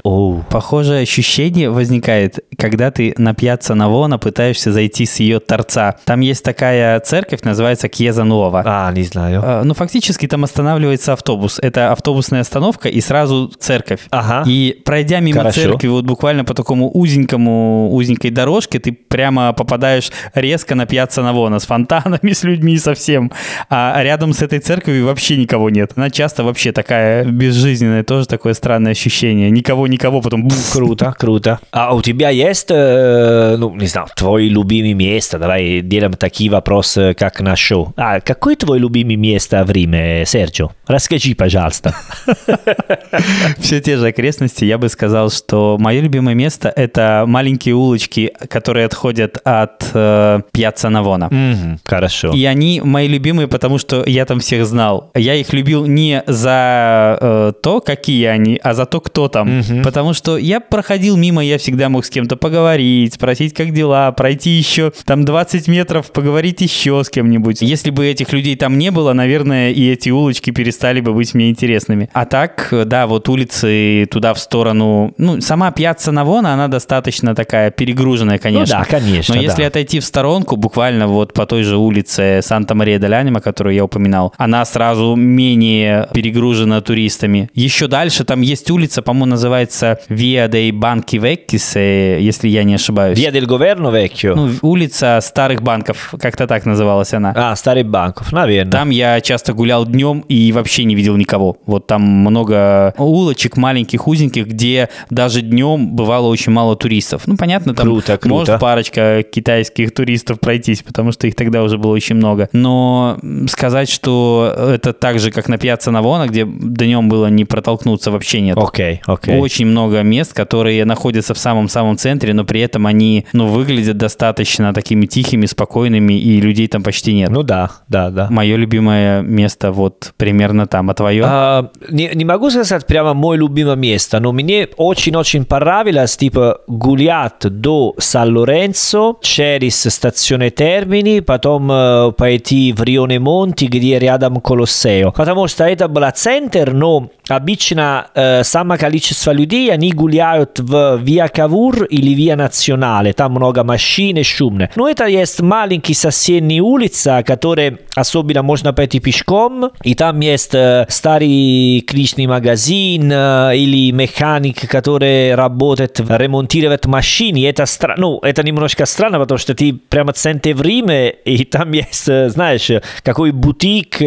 Оу. Похожее ощущение возникает, когда ты на пьяцца Навона пытаешься зайти с ее торца. Там есть такая церковь, называется Кьеза Нова. А, не знаю. Э, Ну, фактически там останавливается автобус. Это автобусная остановка и сразу церковь. Ага. И пройдя мимо Хорошо. церкви вот буквально по такому узенькому, узенькой дорожке, ты прямо попадаешь резко на пьяцца Навона с фонтанами, с людьми совсем. А рядом с этой церковью вообще никого нет. Она часто вообще такая безжизненная, тоже такое странное ощущение. Никого, никого, потом... буф. Круто, круто. А у тебя есть, э, ну, не знаю, твой любимый место? Давай делаем такие вопросы, как на шоу. А какой твой любимый место в Риме, Серджио? Расскажи, пожалуйста. *laughs* Все те же окрестности, я бы сказал, что мое любимое место — это маленькие улочки, которые отходят от э, Пьяцца Навона. Хорошо. И они мои любимые, потому что я там всех знал. Я их любил не за э, то, какие они, а за то, кто там. Мгм. Потому что я проходил мимо, я всегда мог с кем-то поговорить, спросить, как дела, пройти еще там 20 метров, поговорить еще с кем-нибудь. Если бы этих людей там не было, наверное, и эти улочки перестали бы быть мне интересными. А так, да, вот улицы туда в сторону... Ну, сама Пьяцца Навона, она достаточно такая перегруженная, конечно. Ну да, конечно, Но если да. отойти в сторонку, буквально вот по той же улице Санта-Мария-дель-Анима, которую я упоминал, она сразу менее перегружена туристами. Еще дальше там есть улица, по-моему, называется Via dei Banchi Vecchis, если я не ошибаюсь. Via del Governo Vecchio. Ну, улица старых банков, как-то так называлась она. а, Старый Банков, наверное. Там я часто гулял днем и вообще не видел никого. Вот там много улочек маленьких, узеньких, где даже днем бывало очень мало туристов. Ну, понятно, там Круто, круто. может парочка китайских туристов пройтись, потому что их тогда уже было очень много. Но сказать, что это так же, как на Пьяцца Навона, где днем было не протолкнуться, вообще нет. Окей, окей. Очень много мест, которые находятся в самом-самом центре, но при этом они, ну, выглядят достаточно такими тихими, спокойными, и людей там почти нет. Ну да, да, да. Мое любимое место вот примерно там, а твое? А, не, не могу сказать прямо мое любимое место, но мне очень-очень понравилось, типа, гулять до Сан-Лоренцо, через стационе Термини, потом э, пойти в Рионе Монти, где рядом Колоссео. Потому что это был центр, но обычно э, самое количество людей, они гуляют в Виа Кавур или Виа Национале, там много машин и шумно. Но это есть маленькие соседние улицы, которые особенно можно пойти пешком, и там есть старый книжный магазин или механик, который работает, ремонтирует машины. Это странно, ну, это немножко странно, потому что ты прямо в центре в Риме, и там есть, знаешь, какой бутик,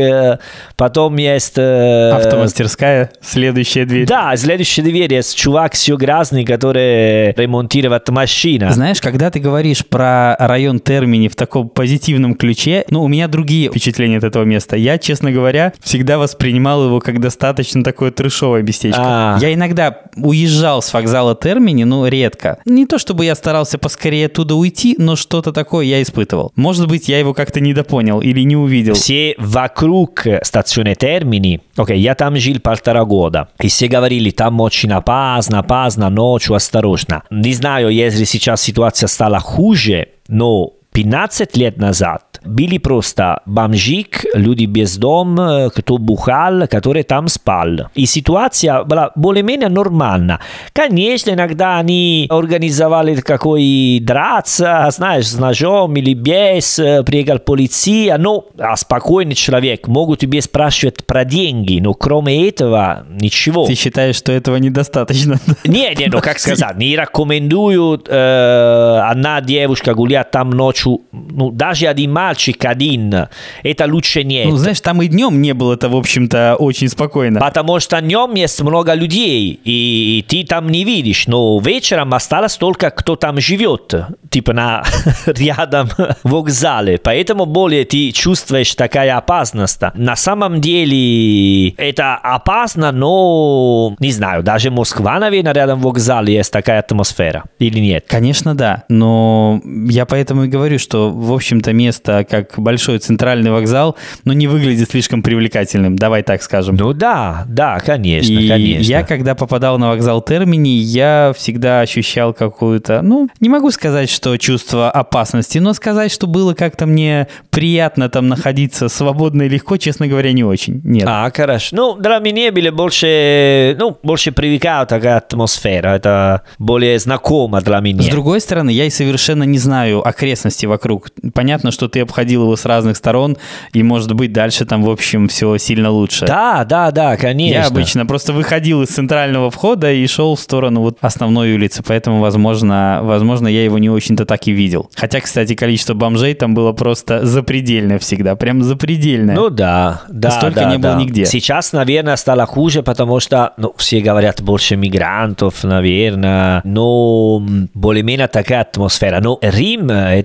потом есть... Автомастерская, следующая дверь. Да, следующая дверь есть чувак все грязный, который ремонтирует машину. Знаешь, когда ты говоришь про район Термини в таком позитивном ключе, ну, у меня другие впечатления от этого места. Я, честно говоря, всегда воспринимал его как достаточно такое трешовое местечко. А. Я иногда уезжал с вокзала Термини, но редко. Не то, чтобы я старался поскорее оттуда уйти, но что-то такое я испытывал. Может быть, я его как-то недопонял или не увидел. Все вокруг стационе Термини, окей, я там жил полтора года, и все говорили, там очень опасно, опасно, ночью осторожно. Не знаю, если сейчас ситуация стала хуже, но 15 лет назад были просто бомжик, люди без дом, э, кто бухал, который там спал. И ситуация была более-менее нормальна. Конечно, иногда они организовали какой драться, знаешь, с ножом или без, э, приехал полиция, но а спокойный человек могут тебе спрашивать про деньги, но кроме этого ничего. Ты считаешь, что этого недостаточно? *laughs* Не, не, ну как сказать, не рекомендую э, одна девушка гулять там ночью шу, ну, даже один мальчик один, это лучше нет. Ну, знаешь, там и днем не было это, в общем-то, очень спокойно. Потому что днем есть много людей, и ты там не видишь, но вечером осталось только кто там живет, типа на *laughs* рядом вокзале, поэтому более ты чувствуешь такая опасность. На самом деле это опасно, но не знаю, даже Москва, наверное, рядом вокзале есть такая атмосфера или нет? Конечно, да, но я поэтому и говорю, что, в общем-то, место, как большой центральный вокзал, ну, не выглядит слишком привлекательным, давай так скажем. Ну да, да, конечно, и конечно. я, когда попадал на вокзал Термини, я всегда ощущал какую-то, ну, не могу сказать, что чувство опасности, но сказать, что было как-то мне приятно там находиться свободно и легко, честно говоря, не очень. Нет. А, хорошо. Ну, для меня были больше, ну, больше привлекала такая атмосфера. Это более знакомо для меня. С другой стороны, я и совершенно не знаю окрестности вокруг. Понятно, что ты обходил его с разных сторон, и, может быть, дальше там, в общем, все сильно лучше. Да, да, да, конечно. Я обычно просто выходил из центрального входа и шел в сторону вот основной улицы, поэтому, возможно, возможно, я его не очень-то так и видел. Хотя, кстати, количество бомжей там было просто запредельное всегда, прям запредельное. Ну да, да, Столько да, не было да. нигде. Сейчас, наверное, стало хуже, потому что, ну, все говорят больше мигрантов, наверное, но м, более-менее такая атмосфера. Но Рим, э,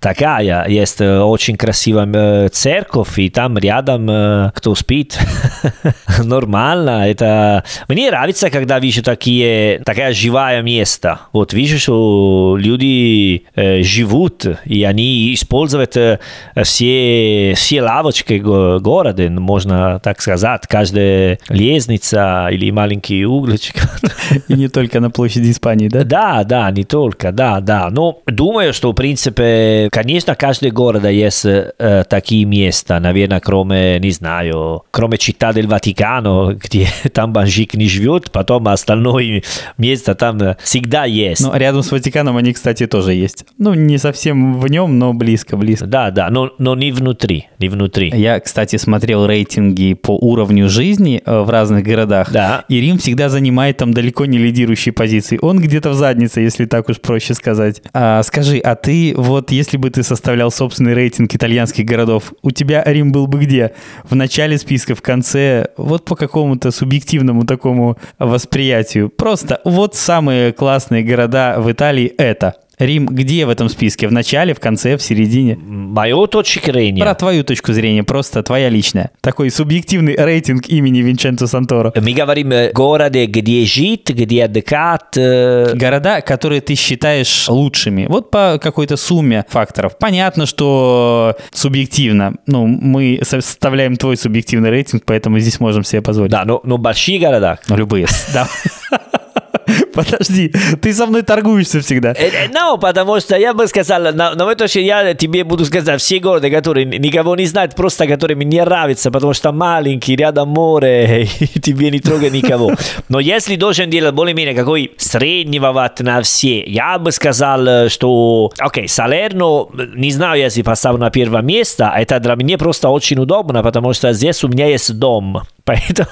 такая, есть э, очень красивая э, церковь, и там рядом э, кто спит, *laughs* нормально. Это мне нравится, когда вижу такие такая живая место. Вот вижу, что люди живут и они используют все все лавочки го- города, можно так сказать, каждая лестница или маленький углечек. И не только на площади Испании, да? Да, да, не только, да, да. Но думаю, что, в принципе, конечно, каждый город есть э, такие места, наверное, кроме, не знаю, кроме Città del Vaticano, где там бомжик не живет, потом остальное место там всегда есть. Ну, рядом с Ватиканом они, кстати, тоже есть. Ну, не совсем в нем, но близко, близко. Да, да, но, но не внутри, не внутри. Я, кстати, смотрел рейтинги по уровню жизни в разных городах. Да. И Рим всегда занимает там далеко не лидирующие позиции. Он где-то в заднице, если так уж проще сказать. А, скажи, а ты вот, если бы ты составлял собственный рейтинг итальянских городов, у тебя Рим был бы где? В начале списка, в конце? Вот по какому-то субъективному такому восприятию. Просто вот самые классные города в Италии это. Рим где в этом списке? В начале, в конце, в середине? Мое точка зрения. Про твою точку зрения, просто твоя личная. Такой субъективный рейтинг имени Винченцо Санторо. Мы говорим о городе, где жить, где отдыхать. э, Города, которые ты считаешь лучшими. Вот по какой-то сумме факторов. Понятно, что субъективно. Ну, мы составляем твой субъективный рейтинг, поэтому здесь можем себе позволить. Да, но, но большие города. Ну, любые. *laughs* Да. *laughs* Подожди, ты со мной торгуешься всегда. Э, э, Ну, потому что я бы сказал, на, на этом случае я тебе буду сказать, все города, которые никого не знают, просто которые мне нравятся, потому что маленький, рядом море, *laughs* и тебе не трогай никого. Но если должен делать более-менее какой среднего ват на все, я бы сказал, что, окей, Салерно, не знаю, если поставлю на первое место, это для меня просто очень удобно, потому что здесь у меня есть дом. *laughs* Поэтому,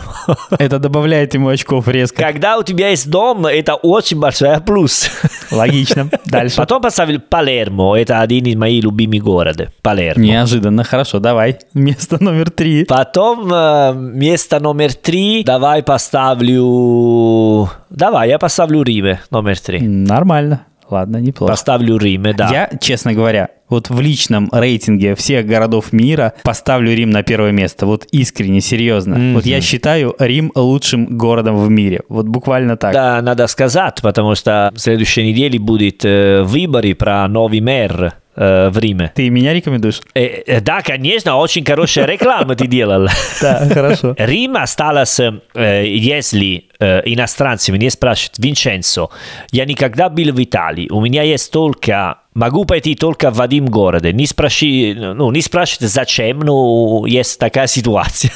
Это добавляет ему очков резко. когда у тебя есть дом, это очень большой плюс. *laughs* Логично. Дальше. Потом поставил Палермо, это один из моих любимых городов. Палермо. Неожиданно. Хорошо, давай. Место номер три. Потом э, место номер три, давай поставлю... Давай, я поставлю Риме, номер три. Нормально. Ладно, неплохо. Поставлю Риме, да. Я, честно говоря, вот в личном рейтинге всех городов мира поставлю Рим на первое место. Вот искренне, серьезно. Мгм. Вот я считаю Рим лучшим городом в мире. Вот буквально так. Да, надо сказать, потому что в следующей неделе будет э, выборы про новый мэр э, в Риме. Ты меня рекомендуешь? Э, э, да, конечно, очень хорошая реклама ты делал. *laughs* Да, хорошо. Рим осталось, э, если э, иностранцы меня спрашивают, Винченцо, я никогда был в Италии, у меня есть только Могу пойти только в один город. Не, спраши, ну, не спрашивайте, зачем, но есть такая ситуация.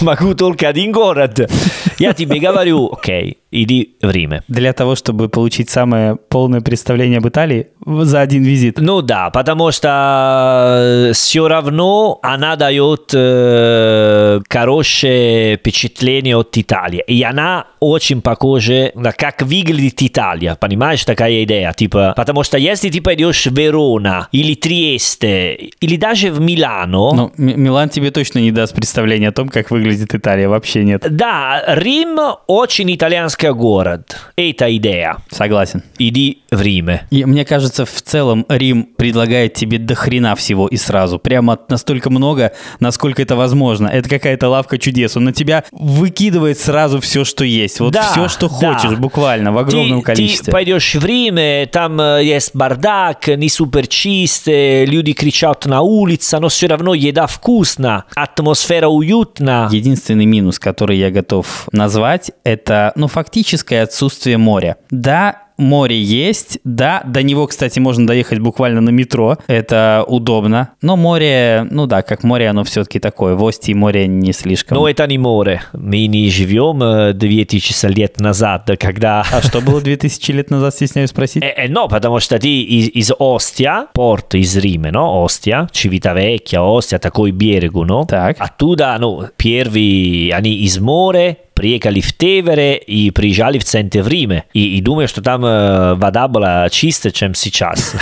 Могу только один город. Я тебе говорю, окей, иди в Риме. Для того, чтобы получить самое полное представление об Италии за один визит. Ну да, потому что все равно она дает э, хорошее впечатление от Италии. И она очень похожа на как выглядит Италия. Понимаешь, такая идея? Типа, потому что если ты пойдешь в Верона или Триесте, или даже в Милано... Ну, Милан тебе точно не даст представления о том, как выглядит Италия. Вообще нет. Да, Рим очень итальянский город. Это идея. Согласен. Иди в Риме. И мне кажется, в целом Рим предлагает тебе до хрена всего и сразу. Прямо настолько много, насколько это возможно. Это какая-то лавка чудес. Он на тебя выкидывает сразу все, что есть. Вот Да, все, что да. хочешь, буквально, в огромном Ты- количестве. Ты пойдешь в Риме, там э, есть бардак, не супер чистый, люди кричат на улице, но все равно еда вкусна, атмосфера уютна. Единственный минус, который я готов назвать, это, ну, фактическое отсутствие моря. Да, море есть, да, до него, кстати, можно доехать буквально на метро, это удобно, но море, ну да, как море, оно все-таки такое, в Остии море не слишком. Но это не море. Мы не живем э, 2000 лет назад, когда... А что было 2000 лет назад, стесняюсь спросить? Э, э, no, потому что ты из, из Ostia, порт из Рима, no? Ostia, Civitavecchia, Ostia, такой берегу, no? Так. Оттуда, ну, первые, они из моря, в Тевere и приезжали в центр в Риме. И, и думаю, что там вода была чище, чем сейчас.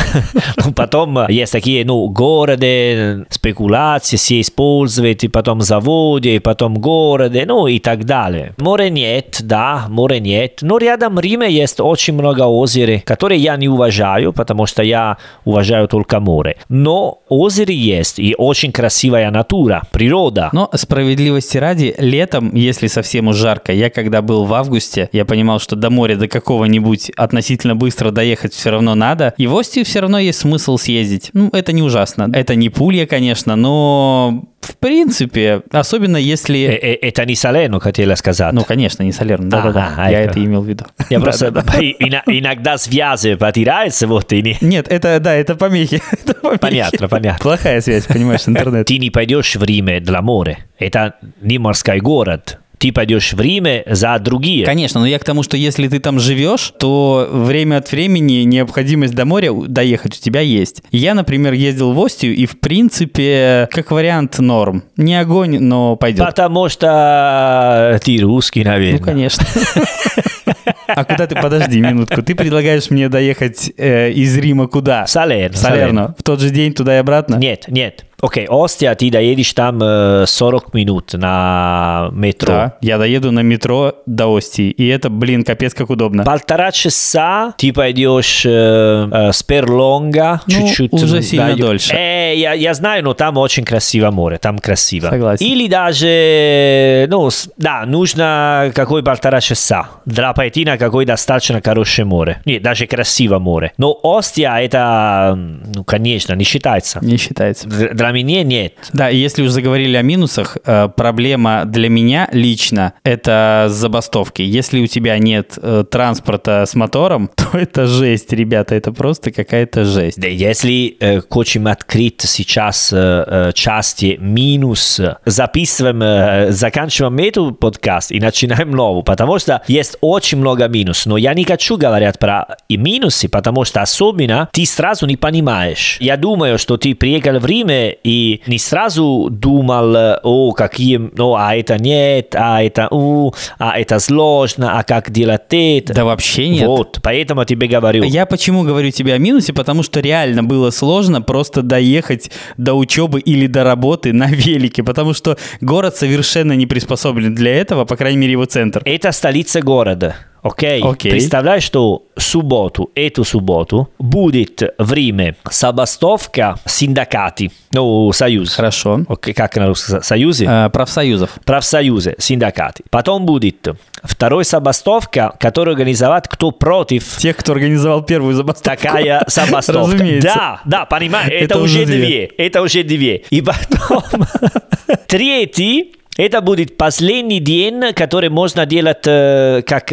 Потом есть такие, ну, города, спекуляции, все используют, и потом заводы, и потом города, ну, и так далее. Море нет, да, море нет. Но рядом Риме есть очень много озер, которые я не уважаю, потому что я уважаю только море. Но озеро есть, и очень красивая натура, природа. Но справедливости ради, летом, если совсем уж жарко, я когда был в августе, я понимал, что до моря до какого-нибудь относительно быстро доехать все равно надо. И в Остию все равно есть смысл съездить. Ну, это не ужасно. Это не пулья, конечно, но в принципе, особенно Э, если... э, Это не Салерно, хотела сказать. Ну, конечно, не Салерно, да-да-да, Ага, я это. это имел в виду. Я просто *laughs* иногда связи потеряются, вот и не... Нет, это, да, это помехи. *laughs* Понятно, понятно. Плохая связь, понимаешь, с интернетом. Ты не пойдешь в Риме для моря. Это не морской город. Ты пойдешь в Риме за другие. Конечно, но я к тому, что если ты там живешь, то время от времени необходимость до моря доехать у тебя есть. Я, например, ездил в Остию, и в принципе, как вариант, норм. Не огонь, но пойдет. Потому что ты русский, Ну, наверное. конечно. А куда ты, подожди минутку, ты предлагаешь мне доехать э, из Рима куда? Салерно. Салерно. В тот же день туда и обратно? Нет, нет. Окей, Остия, ты доедешь там э, 40 минут на метро. Да, я доеду на метро до Остии, и это, блин, капец как удобно. Полтора часа ты пойдешь э, э, с Перлонга Ну, чуть-чуть. уже сильно да, дольше. Э, я, я знаю, но там очень красиво море, там красиво. Согласен. Или даже, ну, да, нужно какой полтора часа для пойти на какой достаточно хорошее море. Нет, даже красиво море. Но Остия это, ну, конечно, не считается. Не считается. Для меня нет. Да, и если уж заговорили о минусах, э, проблема для меня лично – это забастовки. Если у тебя нет э, транспорта с мотором, *laughs* то это жесть, ребята, это просто какая-то жесть. Да, Если э, хотим открыть сейчас э, э, части минус, записываем, э, заканчиваем этот подкаст и начинаем новый, потому что есть очень много минус, но я не хочу говорить про и минусы, потому что особенно ты сразу не понимаешь. Я думаю, что ты приехал в Риме и не сразу думал, о, какие, ну, а это нет, а это, у, а это сложно, а как делать это. Да вообще нет. Вот, поэтому тебе говорю. Я почему говорю тебе о минусе? Потому что реально было сложно просто доехать до учебы или до работы на велике, потому что город совершенно не приспособлен для этого, по крайней мере его центр. Это столица города. Окей? Окей. Представляешь, что субботу, эту субботу, будет в Риме забастовка синдикаты, ну, союз. Хорошо. Окей, как на русском? Союзы? Э, профсоюзов. Профсоюзы, синдикаты. Потом будет второй забастовка, который организовать кто против Тех, кто организовал первую забастовку. такая *laughs* забастовка. Разумеется. Да, да, понимаешь, это, Это уже две. две. Это уже две. И потом *laughs* третий это будет последний день, который можно делать, как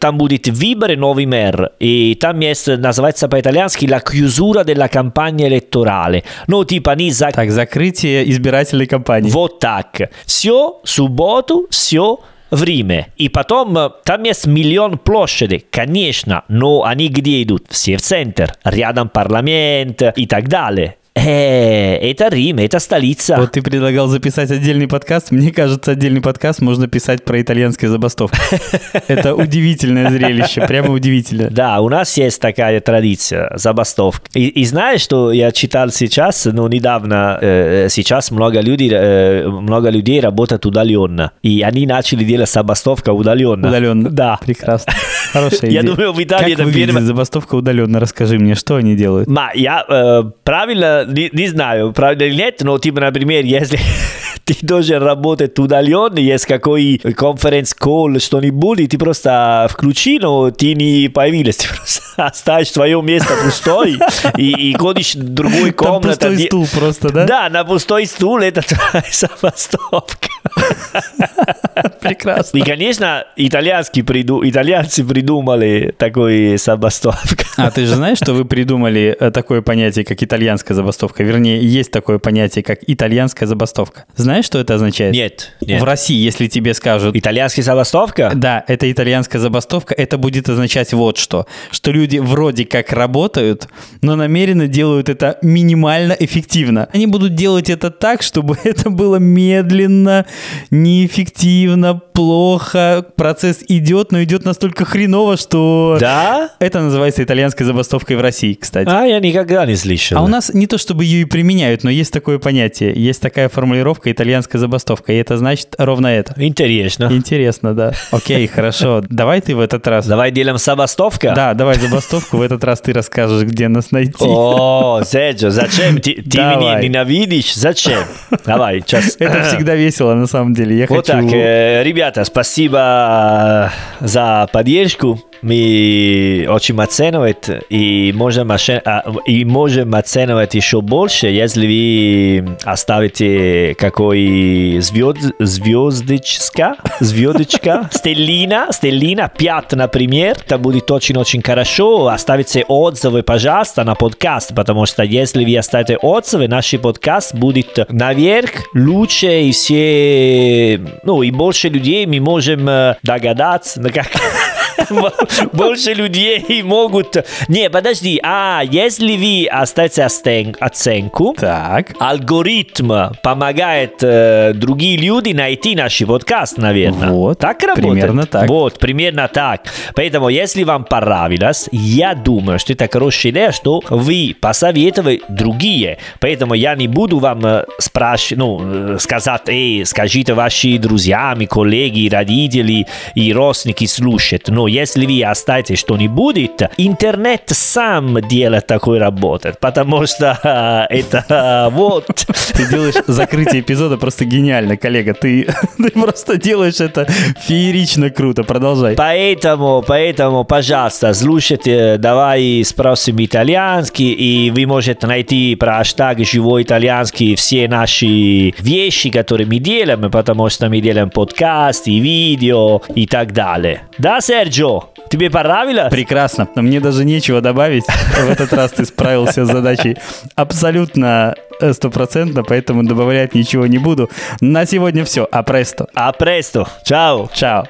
там будет выборы новый мэр, и там есть, называется по-итальянски la chiusura della campagna elettorale. Ну, типа не за... Так, закрытие избирательной кампании. Вот так. Все, субботу, все, в Риме. И потом э, там есть миллион площадей, конечно, но они где идут? Все в центр, рядом парламент и так далее. Э, это Рим, это столица. Вот ты предлагал записать отдельный подкаст. Мне кажется, отдельный подкаст можно писать про итальянские забастовки. *laughs* Это удивительное зрелище, прямо удивительно. Да, у нас есть такая традиция, забастовка. И, и знаешь, что я читал сейчас, ну, недавно, э, сейчас много людей, э, много людей работают удаленно. И они начали делать забастовка удаленно. Удаленно? Да. Прекрасно. *laughs* Хорошая идея. Я думаю, в Италии как это первое... забастовка удаленно? Расскажи мне, что они делают? Ма, я э, правильно, не, не знаю, правильно или нет, но, типа, например, если ты должен работать удаленно, есть какой конференц-колл, что-нибудь, ты просто включи, но ты не появилась, ты просто оставишь свое место пустой и, и ходишь в другую Там комнату. пустой где- стул просто, да? Да, на пустой стул это твоя забастовка. Прекрасно. И, конечно, итальянские приду... итальянцы придумали такой забастовка. А ты же знаешь, что вы придумали такое понятие, как итальянская забастовка? Вернее, есть такое понятие, как итальянская забастовка. Знаешь, что это означает? Нет, нет. В России, если тебе скажут, Итальянский забастовка? да, это итальянская забастовка, это будет означать вот что. Что люди вроде как работают, но намеренно делают это минимально эффективно. Они будут делать это так, чтобы *laughs* это было медленно, неэффективно, плохо. Процесс идет, но идет настолько хреново, что... Да? Это называется итальянской забастовкой в России, кстати. А, я никогда не слышал. А у нас не то чтобы ее и применяют, но есть такое понятие, есть такая формулировка итальянская забастовка, и это значит ровно это. Интересно. Интересно, да. Окей, *laughs* хорошо. Давай ты в этот раз. Давай делаем забастовка? Да, давай забастовку. В этот раз ты расскажешь, где нас найти. О, Серджо, зачем? Ты, ты меня ненавидишь? Зачем? Давай, сейчас. *laughs* Это всегда весело, на самом деле. Я Вот хочу... так, э, ребята, спасибо за поддержку. Мы очень оценивать и можем, а, и можем оценивать еще больше, если вы оставите какой звезд, звездочка, звездочка, стеллина, стеллина 5, например, это будет очень-очень хорошо. Оставите отзывы, пожалуйста, на подкаст, потому что если вы оставите отзывы, наш подкаст будет наверх лучше и все, ну и больше людей мы можем догадаться, как больше людей могут... Не, подожди, а если вы оставите оценку, Так. алгоритм помогает э, другие люди найти наш подкаст, наверное. Вот, так работает. примерно так. Вот, примерно так. Поэтому, если вам понравилось, я думаю, что это хорошая идея, что вы посоветовали другие. Поэтому я не буду вам э, спрашивать, ну, э, сказать, эй, скажите ваши друзьями, коллеги, родители и родственники слушать. Но если вы оставите что-нибудь, интернет сам делает такой работу. Потому что *laughs* это вот... Ты делаешь закрытие эпизода просто гениально, коллега. Ты, *laughs* ты просто делаешь это феерично круто. Продолжай. Поэтому, поэтому, пожалуйста, слушайте, давай спросим итальянский, и вы можете найти про хэштаг «Живой итальянский» все наши вещи, которые мы делаем, потому что мы делаем подкасты, видео и так далее. Да, Серджо? Тебе понравилось? Прекрасно. Но мне даже нечего добавить. В этот раз ты справился с задачей абсолютно э, стопроцентно, поэтому добавлять ничего не буду. На сегодня все. А престо. А престо. Чао. Чао.